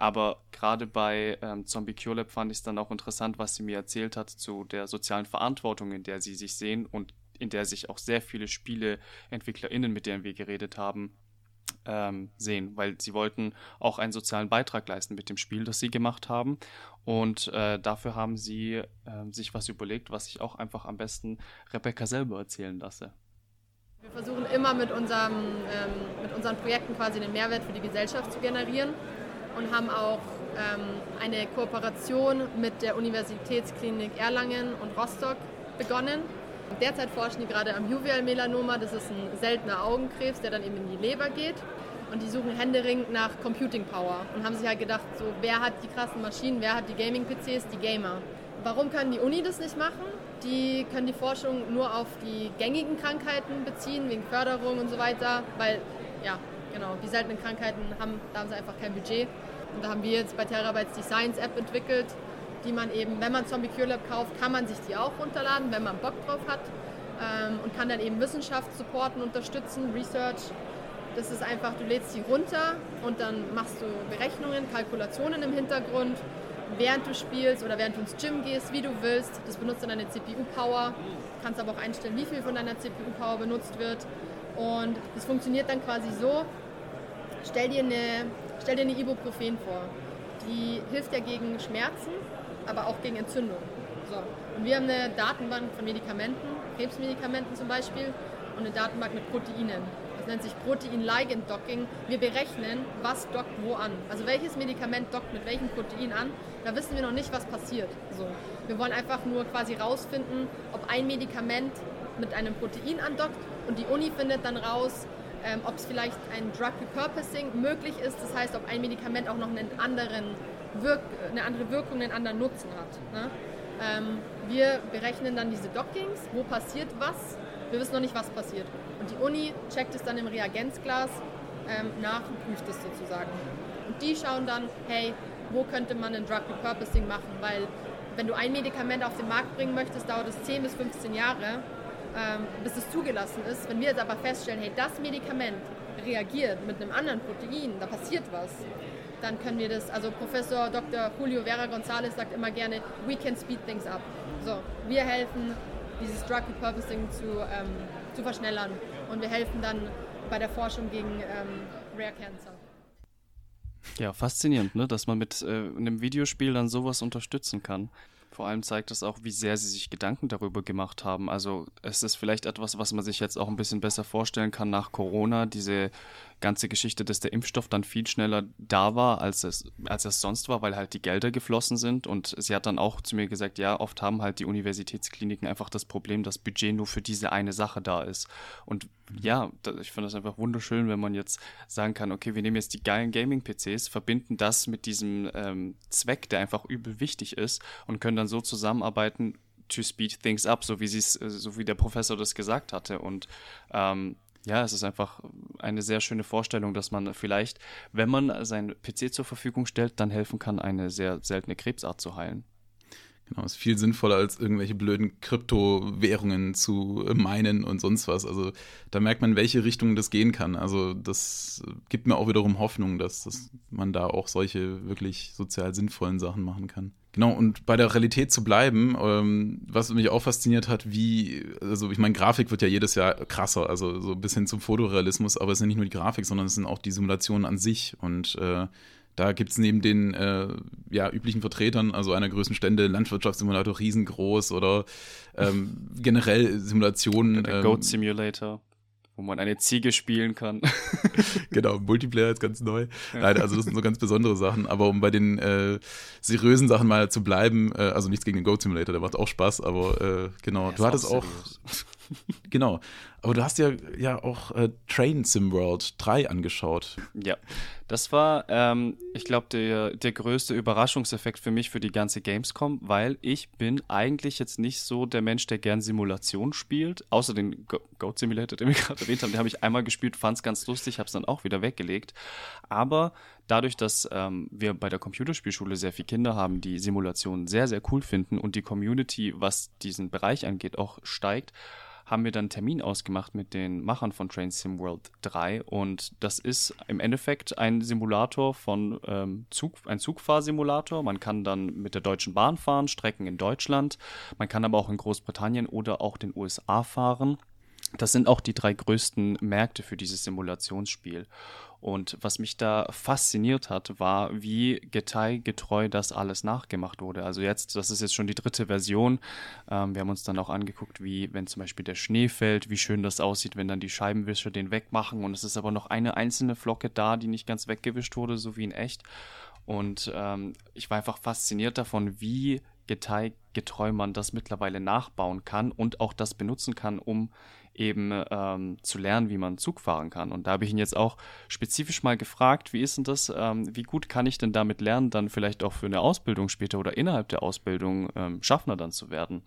[SPEAKER 1] Aber gerade bei ähm, Zombie Cure Lab fand ich es dann auch interessant, was sie mir erzählt hat zu der sozialen Verantwortung, in der sie sich sehen und in der sich auch sehr viele SpieleentwicklerInnen, mit denen wir geredet haben, ähm, sehen, weil sie wollten auch einen sozialen Beitrag leisten mit dem Spiel, das sie gemacht haben. Und äh, dafür haben sie äh, sich was überlegt, was ich auch einfach am besten Rebecca selber erzählen lasse.
[SPEAKER 5] Wir versuchen immer mit, unserem, ähm, mit unseren Projekten quasi einen Mehrwert für die Gesellschaft zu generieren und haben auch ähm, eine Kooperation mit der Universitätsklinik Erlangen und Rostock begonnen. Derzeit forschen die gerade am Juvial-Melanoma, das ist ein seltener Augenkrebs, der dann eben in die Leber geht. Und die suchen händeringend nach Computing Power und haben sich halt gedacht, so, wer hat die krassen Maschinen, wer hat die Gaming-PCs, die Gamer. Warum kann die Uni das nicht machen? Die können die Forschung nur auf die gängigen Krankheiten beziehen, wegen Förderung und so weiter, weil, ja, genau, die seltenen Krankheiten haben, da haben sie einfach kein Budget. Und da haben wir jetzt bei Terabytes die Science App entwickelt, die man eben, wenn man Zombie Cure Lab kauft, kann man sich die auch runterladen, wenn man Bock drauf hat ähm, und kann dann eben Wissenschaft supporten, unterstützen, Research. Das ist einfach, du lädst die runter und dann machst du Berechnungen, Kalkulationen im Hintergrund, während du spielst oder während du ins Gym gehst, wie du willst. Das benutzt dann deine CPU-Power, kannst aber auch einstellen, wie viel von deiner CPU-Power benutzt wird. Und das funktioniert dann quasi so, stell dir eine, stell dir eine Ibuprofen vor. Die hilft ja gegen Schmerzen, aber auch gegen Entzündung. So. Und wir haben eine Datenbank von Medikamenten, Krebsmedikamenten zum Beispiel, und eine Datenbank mit Proteinen. Das nennt sich Protein-Ligand-Docking. Wir berechnen, was dockt wo an. Also welches Medikament dockt mit welchem Protein an. Da wissen wir noch nicht, was passiert. So. Wir wollen einfach nur quasi rausfinden, ob ein Medikament mit einem Protein andockt und die Uni findet dann raus, ähm, ob es vielleicht ein Drug Repurposing möglich ist. Das heißt, ob ein Medikament auch noch einen anderen Wirk eine andere Wirkung, einen anderen Nutzen hat. Ne? Ähm, wir berechnen dann diese Dockings, wo passiert was. Wir wissen noch nicht, was passiert. Und die Uni checkt es dann im Reagenzglas ähm, nach und prüft es sozusagen. Und die schauen dann, hey, wo könnte man ein Drug Repurposing machen? Weil wenn du ein Medikament auf den Markt bringen möchtest, dauert es 10 bis 15 Jahre ähm, bis es zugelassen ist. Wenn wir jetzt aber feststellen, hey, das Medikament reagiert mit einem anderen Protein, da passiert was, dann können wir das, also Professor Dr. Julio Vera González sagt immer gerne, we can speed things up. So, wir helfen, dieses Drug Repurposing zu, ähm, zu verschnellern und wir helfen dann bei der Forschung gegen ähm, Rare Cancer.
[SPEAKER 1] Ja, faszinierend, ne? dass man mit äh, einem Videospiel dann sowas unterstützen kann. Vor allem zeigt es auch, wie sehr sie sich Gedanken darüber gemacht haben. Also es ist vielleicht etwas, was man sich jetzt auch ein bisschen besser vorstellen kann nach Corona, diese ganze Geschichte, dass der Impfstoff dann viel schneller da war, als es, als es sonst war, weil halt die Gelder geflossen sind. Und sie hat dann auch zu mir gesagt, ja, oft haben halt die Universitätskliniken einfach das Problem, dass Budget nur für diese eine Sache da ist. Und ja, ich finde das einfach wunderschön, wenn man jetzt sagen kann, okay, wir nehmen jetzt die geilen Gaming-PCs, verbinden das mit diesem ähm, Zweck, der einfach übel wichtig ist und können dann so zusammenarbeiten, to speed things up, so wie sie es, so wie der Professor das gesagt hatte. Und ähm, ja, es ist einfach eine sehr schöne Vorstellung, dass man vielleicht, wenn man seinen PC zur Verfügung stellt, dann helfen kann, eine sehr seltene Krebsart zu heilen.
[SPEAKER 2] Genau, ist viel sinnvoller als irgendwelche blöden Kryptowährungen zu meinen und sonst was. Also da merkt man, welche Richtung das gehen kann. Also das gibt mir auch wiederum Hoffnung, dass, dass man da auch solche wirklich sozial sinnvollen Sachen machen kann. Genau, und bei der Realität zu bleiben, ähm, was mich auch fasziniert hat, wie, also ich meine, Grafik wird ja jedes Jahr krasser, also so bis hin zum Fotorealismus, aber es sind nicht nur die Grafik, sondern es sind auch die Simulationen an sich. Und äh, da gibt es neben den äh, ja, üblichen Vertretern, also einer größten Stände, Landwirtschaftssimulator riesengroß oder ähm, generell Simulationen.
[SPEAKER 1] Der ähm, Goat Simulator wo man eine Ziege spielen kann.
[SPEAKER 2] genau, Multiplayer ist ganz neu. Nein, also das sind so ganz besondere Sachen. Aber um bei den äh, seriösen Sachen mal zu bleiben, äh, also nichts gegen den Goat Simulator, der macht auch Spaß, aber äh, genau, du hattest auch, genau, aber du hast ja, ja auch äh, Train Sim World 3 angeschaut.
[SPEAKER 1] Ja, das war, ähm, ich glaube, der, der größte Überraschungseffekt für mich für die ganze Gamescom, weil ich bin eigentlich jetzt nicht so der Mensch, der gern Simulation spielt, außer den Go Goat Simulator, den wir gerade erwähnt haben, den habe ich einmal gespielt, fand es ganz lustig, habe es dann auch wieder weggelegt. Aber dadurch, dass ähm, wir bei der Computerspielschule sehr viele Kinder haben, die Simulationen sehr, sehr cool finden und die Community, was diesen Bereich angeht, auch steigt, haben wir dann einen Termin ausgemacht mit den Machern von Train Sim World 3 und das ist im Endeffekt ein Simulator von ähm, Zug, ein Zugfahrsimulator. Man kann dann mit der Deutschen Bahn fahren, Strecken in Deutschland. Man kann aber auch in Großbritannien oder auch den USA fahren. Das sind auch die drei größten Märkte für dieses Simulationsspiel. Und was mich da fasziniert hat, war, wie detailgetreu das alles nachgemacht wurde. Also jetzt, das ist jetzt schon die dritte Version. Ähm, wir haben uns dann auch angeguckt, wie, wenn zum Beispiel der Schnee fällt, wie schön das aussieht, wenn dann die Scheibenwischer den wegmachen. Und es ist aber noch eine einzelne Flocke da, die nicht ganz weggewischt wurde, so wie in echt. Und ähm, ich war einfach fasziniert davon, wie detailgetreu man das mittlerweile nachbauen kann und auch das benutzen kann, um eben ähm, zu lernen, wie man Zug fahren kann. Und da habe ich ihn jetzt auch spezifisch mal gefragt, wie ist denn das, ähm, wie gut kann ich denn damit lernen, dann vielleicht auch für eine Ausbildung später oder innerhalb der Ausbildung ähm, Schaffner dann zu werden?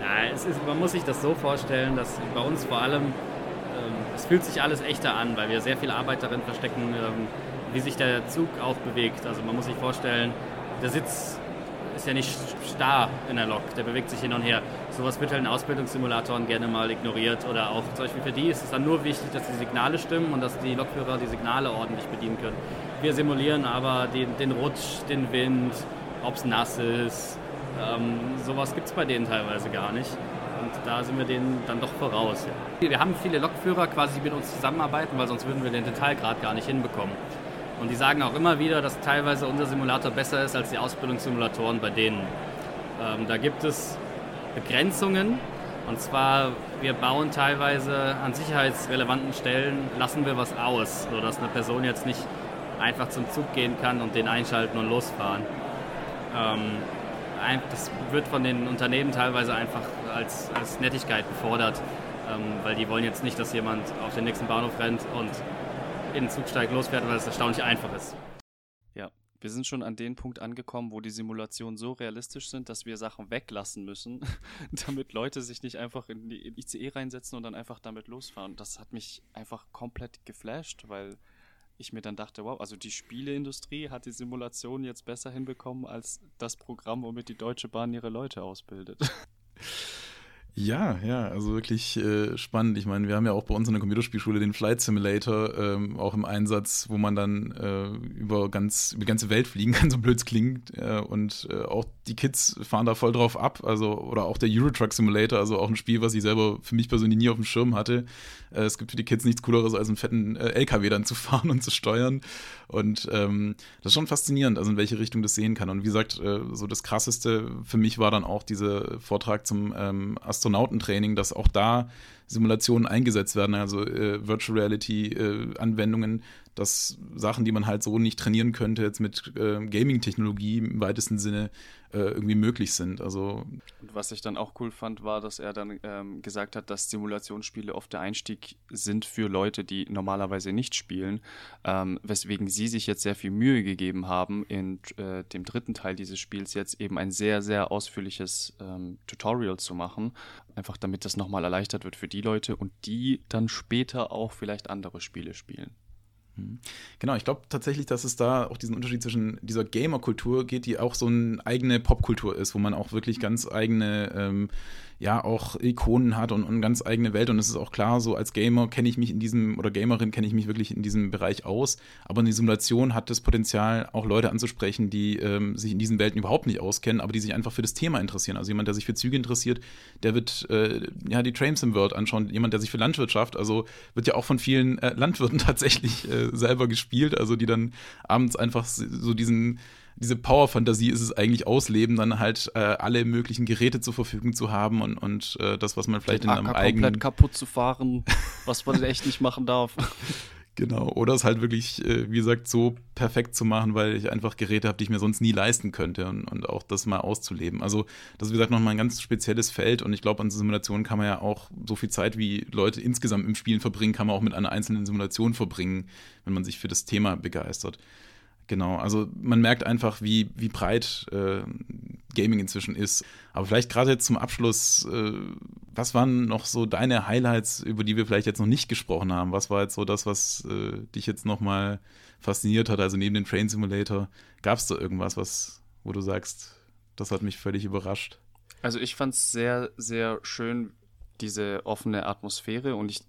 [SPEAKER 6] Na, ist, man muss sich das so vorstellen, dass bei uns vor allem, ähm, es fühlt sich alles echter an, weil wir sehr viel Arbeit darin verstecken, ähm, wie sich der Zug auch bewegt. Also man muss sich vorstellen, der Sitz ist ja nicht starr in der Lok, der bewegt sich hin und her. Sowas wird halt in Ausbildungssimulatoren gerne mal ignoriert oder auch zum Beispiel für die ist es dann nur wichtig, dass die Signale stimmen und dass die Lokführer die Signale ordentlich bedienen können. Wir simulieren aber den, den Rutsch, den Wind, ob es nass ist. Ähm, sowas gibt es bei denen teilweise gar nicht. Und da sind wir denen dann doch voraus. Ja. Wir haben viele Lokführer quasi, die mit uns zusammenarbeiten, weil sonst würden wir den Detailgrad gar nicht hinbekommen. Und die sagen auch immer wieder, dass teilweise unser Simulator besser ist als die Ausbildungssimulatoren bei denen. Ähm, da gibt es Begrenzungen. Und zwar, wir bauen teilweise an sicherheitsrelevanten Stellen, lassen wir was aus, sodass eine Person jetzt nicht einfach zum Zug gehen kann und den einschalten und losfahren. Ähm, das wird von den Unternehmen teilweise einfach als, als Nettigkeit gefordert, ähm, weil die wollen jetzt nicht, dass jemand auf den nächsten Bahnhof rennt und in den Zug steigt, losfährt, weil es erstaunlich einfach ist.
[SPEAKER 1] Ja, wir sind schon an den Punkt angekommen, wo die Simulationen so realistisch sind, dass wir Sachen weglassen müssen, damit Leute sich nicht einfach in die ICE reinsetzen und dann einfach damit losfahren. Das hat mich einfach komplett geflasht, weil ich mir dann dachte, wow, also die Spieleindustrie hat die Simulation jetzt besser hinbekommen als das Programm, womit die Deutsche Bahn ihre Leute ausbildet.
[SPEAKER 2] Ja, ja, also wirklich äh, spannend. Ich meine, wir haben ja auch bei uns in der Computerspielschule den Flight Simulator ähm, auch im Einsatz, wo man dann äh, über ganz über die ganze Welt fliegen kann, so blöd klingt. Äh, und äh, auch die Kids fahren da voll drauf ab. Also, oder auch der Euro Truck Simulator, also auch ein Spiel, was ich selber für mich persönlich nie auf dem Schirm hatte. Äh, es gibt für die Kids nichts Cooleres, als einen fetten äh, LKW dann zu fahren und zu steuern. Und ähm, das ist schon faszinierend, also in welche Richtung das sehen kann. Und wie gesagt, so das krasseste für mich war dann auch dieser Vortrag zum ähm, Astronautentraining, dass auch da Simulationen eingesetzt werden, also äh, Virtual Reality äh, dass Sachen, die man halt so nicht trainieren könnte, jetzt mit äh, Gaming-Technologie im weitesten Sinne äh, irgendwie möglich sind. Also
[SPEAKER 1] und was ich dann auch cool fand, war, dass er dann ähm, gesagt hat, dass Simulationsspiele oft der Einstieg sind für Leute, die normalerweise nicht spielen, ähm, weswegen sie sich jetzt sehr viel Mühe gegeben haben, in äh, dem dritten Teil dieses Spiels jetzt eben ein sehr, sehr ausführliches ähm, Tutorial zu machen, einfach damit das nochmal erleichtert wird für die Leute und die dann später auch vielleicht andere Spiele spielen.
[SPEAKER 2] Mhm. Genau, ich glaube tatsächlich, dass es da auch diesen Unterschied zwischen dieser Gamer-Kultur geht, die auch so eine eigene Popkultur ist, wo man auch wirklich ganz eigene ähm, ja auch Ikonen hat und, eine ganz eigene Welt. Und es ist auch klar, so als Gamer kenne ich mich in diesem oder Gamerin kenne ich mich wirklich in diesem Bereich aus. Aber eine Simulation hat das Potenzial, auch Leute anzusprechen, die ähm, sich in diesen Welten überhaupt nicht auskennen, aber die sich einfach für das Thema interessieren. Also jemand, der sich für Züge interessiert, der wird äh, ja die Trains im World anschauen. Jemand, der sich für Landwirtschaft, also wird ja auch von vielen äh, Landwirten tatsächlich äh, selber gespielt, also die dann abends einfach so diesen diese Power-Fantasie ist es eigentlich ausleben, dann halt äh, alle möglichen Geräte zur Verfügung zu haben und, und äh, das, was man vielleicht
[SPEAKER 1] Den
[SPEAKER 2] in einem
[SPEAKER 1] Acker
[SPEAKER 2] eigenen
[SPEAKER 1] komplett kaputt zu fahren, was man echt nicht machen darf.
[SPEAKER 2] Genau, oder es halt wirklich, äh, wie gesagt, so perfekt zu machen, weil ich einfach Geräte habe, die ich mir sonst nie leisten könnte und, und auch das mal auszuleben. Also das ist, wie gesagt, nochmal ein ganz spezielles Feld und ich glaube, an Simulationen kann man ja auch so viel Zeit, wie Leute insgesamt im Spielen verbringen, kann man auch mit einer einzelnen Simulation verbringen, wenn man sich für das Thema begeistert. Genau, also man merkt einfach, wie, wie breit äh, Gaming inzwischen ist. Aber vielleicht gerade jetzt zum Abschluss, äh, was waren noch so deine Highlights, über die wir vielleicht jetzt noch nicht gesprochen haben? Was war jetzt so das, was äh, dich jetzt nochmal fasziniert hat? Also neben dem Train Simulator, gab es da irgendwas, was, wo du sagst, das hat mich völlig überrascht?
[SPEAKER 1] Also ich fand es sehr, sehr schön, diese offene Atmosphäre und ich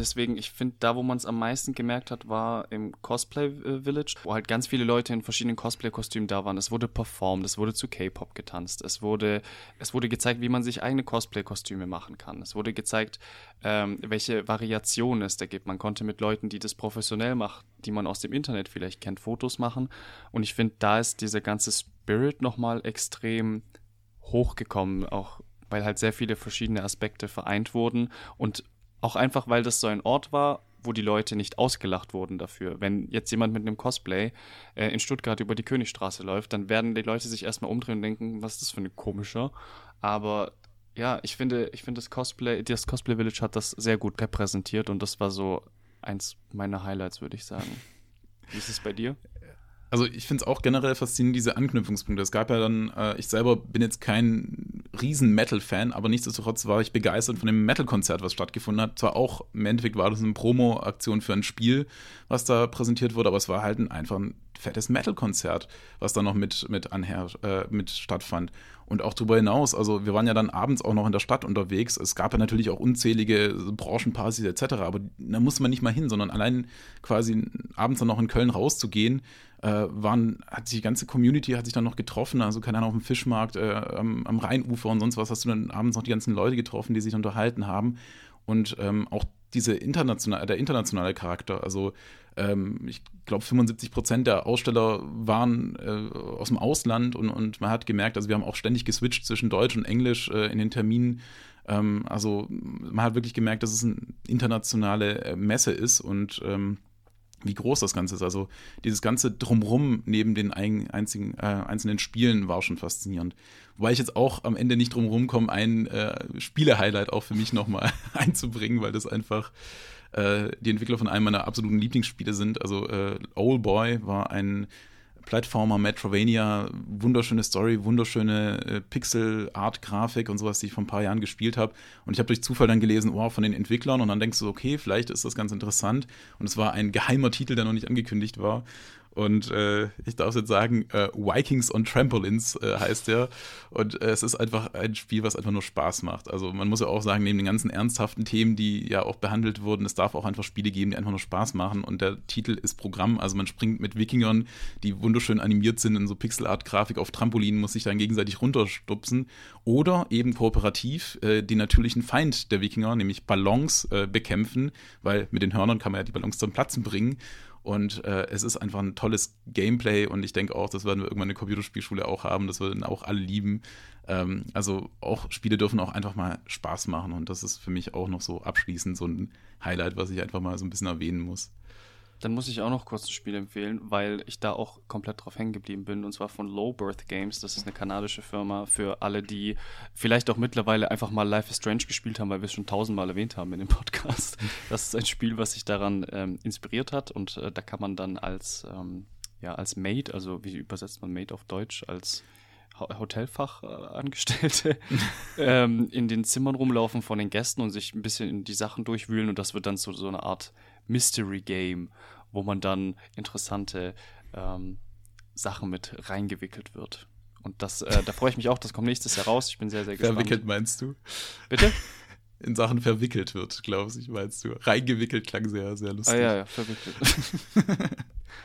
[SPEAKER 1] deswegen, ich finde, da, wo man es am meisten gemerkt hat, war im Cosplay äh, Village, wo halt ganz viele Leute in verschiedenen Cosplay-Kostümen da waren. Es wurde performt, es wurde zu K-Pop getanzt, es wurde, es wurde gezeigt, wie man sich eigene Cosplay-Kostüme machen kann. Es wurde gezeigt, ähm, welche Variationen es da gibt. Man konnte mit Leuten, die das professionell machen, die man aus dem Internet vielleicht kennt, Fotos machen. Und ich finde, da ist dieser ganze Spirit nochmal extrem hochgekommen, auch weil halt sehr viele verschiedene Aspekte vereint wurden und auch einfach, weil das so ein Ort war, wo die Leute nicht ausgelacht wurden dafür. Wenn jetzt jemand mit einem Cosplay äh, in Stuttgart über die Königstraße läuft, dann werden die Leute sich erstmal umdrehen und denken, was ist das für ein komischer. Aber ja, ich finde, ich finde das Cosplay, das Cosplay Village hat das sehr gut repräsentiert und das war so eins meiner Highlights, würde ich sagen. Wie ist es bei dir?
[SPEAKER 2] Also ich finde es auch generell faszinierend, diese Anknüpfungspunkte. Es gab ja dann, äh, ich selber bin jetzt kein riesen Metal-Fan, aber nichtsdestotrotz war ich begeistert von dem Metal-Konzert, was stattgefunden hat. Zwar auch, im Endeffekt war das eine Promo-Aktion für ein Spiel, was da präsentiert wurde, aber es war halt ein, einfach ein fettes Metal-Konzert, was da noch mit, mit, anher, äh, mit stattfand. Und auch darüber hinaus, also wir waren ja dann abends auch noch in der Stadt unterwegs. Es gab ja natürlich auch unzählige Branchenpartys etc., aber da musste man nicht mal hin, sondern allein quasi abends dann noch in Köln rauszugehen, äh, waren, hat sich die ganze Community hat sich dann noch getroffen, also keine Ahnung, auf dem Fischmarkt, äh, am, am Rheinufer und sonst was, hast du dann abends noch die ganzen Leute getroffen, die sich unterhalten haben. Und ähm, auch diese international, der internationale Charakter, also ähm, ich glaube 75 Prozent der Aussteller waren äh, aus dem Ausland und, und man hat gemerkt, also wir haben auch ständig geswitcht zwischen Deutsch und Englisch äh, in den Terminen. Ähm, also man hat wirklich gemerkt, dass es eine internationale äh, Messe ist und ähm, wie groß das Ganze ist. Also dieses ganze Drumrum neben den ein, einzigen, äh, einzelnen Spielen war schon faszinierend. Wobei ich jetzt auch am Ende nicht drumherum komme, ein äh, Spiele-Highlight auch für mich nochmal einzubringen, weil das einfach äh, die Entwickler von einem meiner absoluten Lieblingsspiele sind. Also äh, Old Boy war ein Plattformer, Metrovania, wunderschöne Story, wunderschöne äh, Pixel-Art-Grafik und sowas, die ich vor ein paar Jahren gespielt habe. Und ich habe durch Zufall dann gelesen, wow, von den Entwicklern. Und dann denkst du, okay, vielleicht ist das ganz interessant. Und es war ein geheimer Titel, der noch nicht angekündigt war. Und äh, ich darf jetzt sagen, äh, Vikings on Trampolins äh, heißt der. Und äh, es ist einfach ein Spiel, was einfach nur Spaß macht. Also man muss ja auch sagen, neben den ganzen ernsthaften Themen, die ja auch behandelt wurden, es darf auch einfach Spiele geben, die einfach nur Spaß machen. Und der Titel ist Programm. Also man springt mit Wikingern, die wunderschön animiert sind in so Pixelart-Grafik auf Trampolinen, muss sich dann gegenseitig runterstupsen. Oder eben kooperativ äh, den natürlichen Feind der Wikinger, nämlich Ballons, äh, bekämpfen, weil mit den Hörnern kann man ja die Ballons zum Platzen bringen. Und äh, es ist einfach ein tolles Gameplay und ich denke auch, das werden wir irgendwann in der Computerspielschule auch haben, das würden auch alle lieben. Ähm, also auch Spiele dürfen auch einfach mal Spaß machen und das ist für mich auch noch so abschließend so ein Highlight, was ich einfach mal so ein bisschen erwähnen muss.
[SPEAKER 1] Dann muss ich auch noch kurz ein Spiel empfehlen, weil ich da auch komplett drauf hängen geblieben bin. Und zwar von Low Birth Games. Das ist eine kanadische Firma für alle, die vielleicht auch mittlerweile einfach mal Life is Strange gespielt haben, weil wir es schon tausendmal erwähnt haben in dem Podcast. Das ist ein Spiel, was sich daran ähm, inspiriert hat. Und äh, da kann man dann als, ähm, ja, als Maid, also wie übersetzt man Maid auf Deutsch, als Hotelfachangestellte ähm, in den Zimmern rumlaufen von den Gästen und sich ein bisschen in die Sachen durchwühlen und das wird dann so, so eine Art Mystery Game, wo man dann interessante ähm, Sachen mit reingewickelt wird. Und das, äh, da freue ich mich auch, das kommt nächstes Jahr raus. Ich bin sehr, sehr gespannt.
[SPEAKER 2] Verwickelt meinst du?
[SPEAKER 1] Bitte?
[SPEAKER 2] In Sachen verwickelt wird, glaube ich, meinst du. Reingewickelt klang sehr, sehr lustig.
[SPEAKER 1] Ah ja, ja, verwickelt.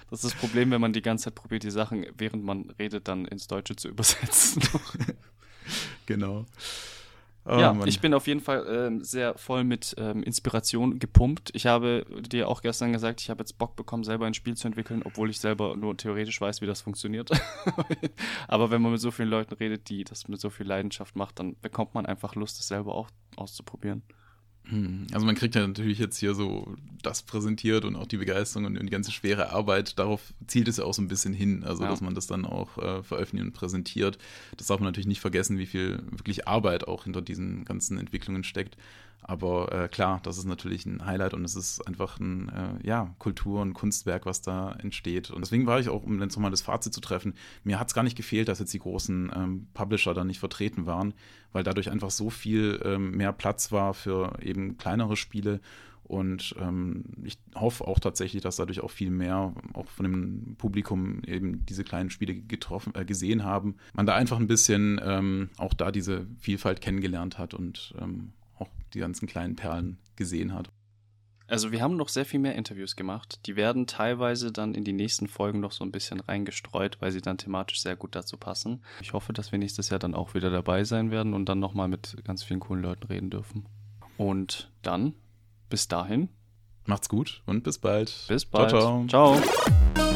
[SPEAKER 1] das ist das Problem, wenn man die ganze Zeit probiert, die Sachen, während man redet, dann ins Deutsche zu übersetzen.
[SPEAKER 2] genau.
[SPEAKER 1] Oh, ja, Mann. ich bin auf jeden Fall ähm, sehr voll mit ähm, Inspiration gepumpt. Ich habe dir auch gestern gesagt, ich habe jetzt Bock bekommen, selber ein Spiel zu entwickeln, obwohl ich selber nur theoretisch weiß, wie das funktioniert. Aber wenn man mit so vielen Leuten redet, die das mit so viel Leidenschaft macht, dann bekommt man einfach Lust, es selber auch auszuprobieren.
[SPEAKER 2] Hm. Also man kriegt ja natürlich jetzt hier so das präsentiert und auch die Begeisterung und die ganze schwere Arbeit, darauf zielt es ja auch so ein bisschen hin, also ja. dass man das dann auch äh, veröffentlicht und präsentiert. Das darf man natürlich nicht vergessen, wie viel wirklich Arbeit auch hinter diesen ganzen Entwicklungen steckt. Aber äh, klar, das ist natürlich ein Highlight und es ist einfach ein äh, ja, Kultur- und Kunstwerk, was da entsteht. Und deswegen war ich auch, um jetzt nochmal das Fazit zu treffen, mir hat es gar nicht gefehlt, dass jetzt die großen ähm, Publisher da nicht vertreten waren, weil dadurch einfach so viel ähm, mehr Platz war für eben kleinere Spiele. Und ähm, ich hoffe auch tatsächlich, dass dadurch auch viel mehr auch von dem Publikum eben diese kleinen Spiele getroffen, äh, gesehen haben. Man da einfach ein bisschen ähm, auch da diese Vielfalt kennengelernt hat und ähm, die ganzen kleinen Perlen gesehen hat.
[SPEAKER 1] Also wir haben noch sehr viel mehr Interviews gemacht. Die werden teilweise dann in die nächsten Folgen noch so ein bisschen reingestreut, weil sie dann thematisch sehr gut dazu passen. Ich hoffe, dass wir nächstes Jahr dann auch wieder dabei sein werden und dann nochmal mit ganz vielen coolen Leuten reden dürfen. Und dann, bis dahin.
[SPEAKER 2] Macht's gut und bis bald.
[SPEAKER 1] Bis bald. ciao. ciao. ciao.